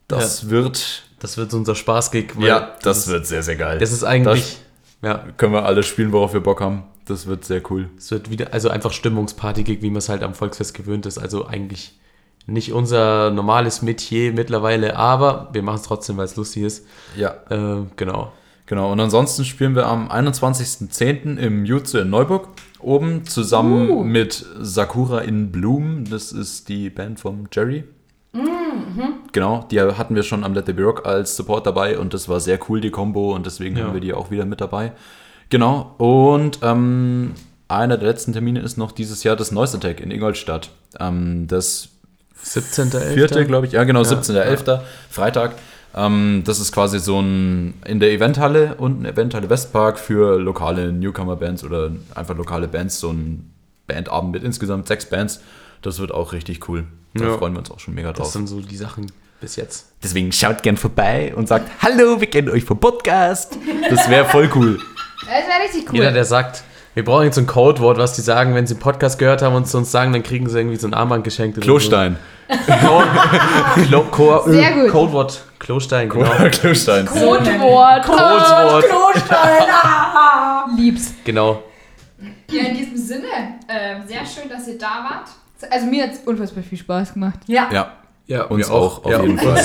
Das wird Das wird unser Spaßgig. weil ja, das, ist, wird sehr sehr geil. das ist eigentlich. Ja, können wir alles spielen, worauf wir Bock haben. Das wird sehr cool. es wird wieder, also einfach Stimmungsparty-Gig, wie man es halt am Volksfest gewöhnt ist. Also eigentlich nicht unser normales Metier mittlerweile, aber wir machen es trotzdem, weil es lustig ist. Ja, Äh, genau. genau. Und ansonsten spielen wir am 21.10. im Jutze in Neuburg oben zusammen Uh. mit Sakura in Bloom. Das ist die Band vom Jerry. Genau, die hatten wir schon am Let There Be Rock als Support dabei und das war sehr cool, die Combo, und deswegen Ja. haben wir die auch wieder mit dabei. Genau, und ähm, einer der letzten Termine ist noch dieses Jahr das Noise Attack in Ingolstadt. Ähm, das 17.11. vierte, glaube ich. Ja, genau, Ja, 17.11. Freitag. Ähm, das ist quasi so ein in der Eventhalle und eine Eventhalle Westpark für lokale Newcomer-Bands oder einfach lokale Bands, so ein Bandabend mit insgesamt sechs Bands. Das wird auch richtig cool. Da Ja. freuen wir uns auch schon mega Das drauf. sind so die Sachen bis jetzt. Deswegen schaut gern vorbei und sagt, hallo, wir kennen euch vom Podcast. Das wäre voll cool. Das wäre richtig cool. Jeder, der sagt, wir brauchen jetzt so ein Codewort, was die sagen, wenn sie einen Podcast gehört haben und es uns sagen, dann kriegen sie irgendwie so ein Armband geschenkt. Klostein. So. Klo Ko Sehr gut. Codewort. Klostein, genau. Klostein. Codewort. Codewort. Klostein. Lieb's. Genau. Ja, in diesem Sinne. ähm, sehr schön, dass ihr da wart. Also mir hat es unfassbar viel Spaß gemacht. Ja, Ja, Ja, uns wir auch, auf Ja, jeden Fall.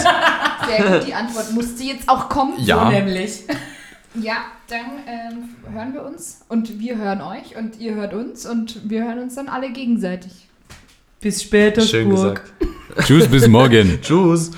Sehr gut, die Antwort musste jetzt auch kommen. Ja. so nämlich. Ja, dann ähm, hören wir uns und wir hören euch und ihr hört uns und wir hören uns dann alle gegenseitig. Bis später, Schön gesagt. Tschüss, bis morgen. Tschüss.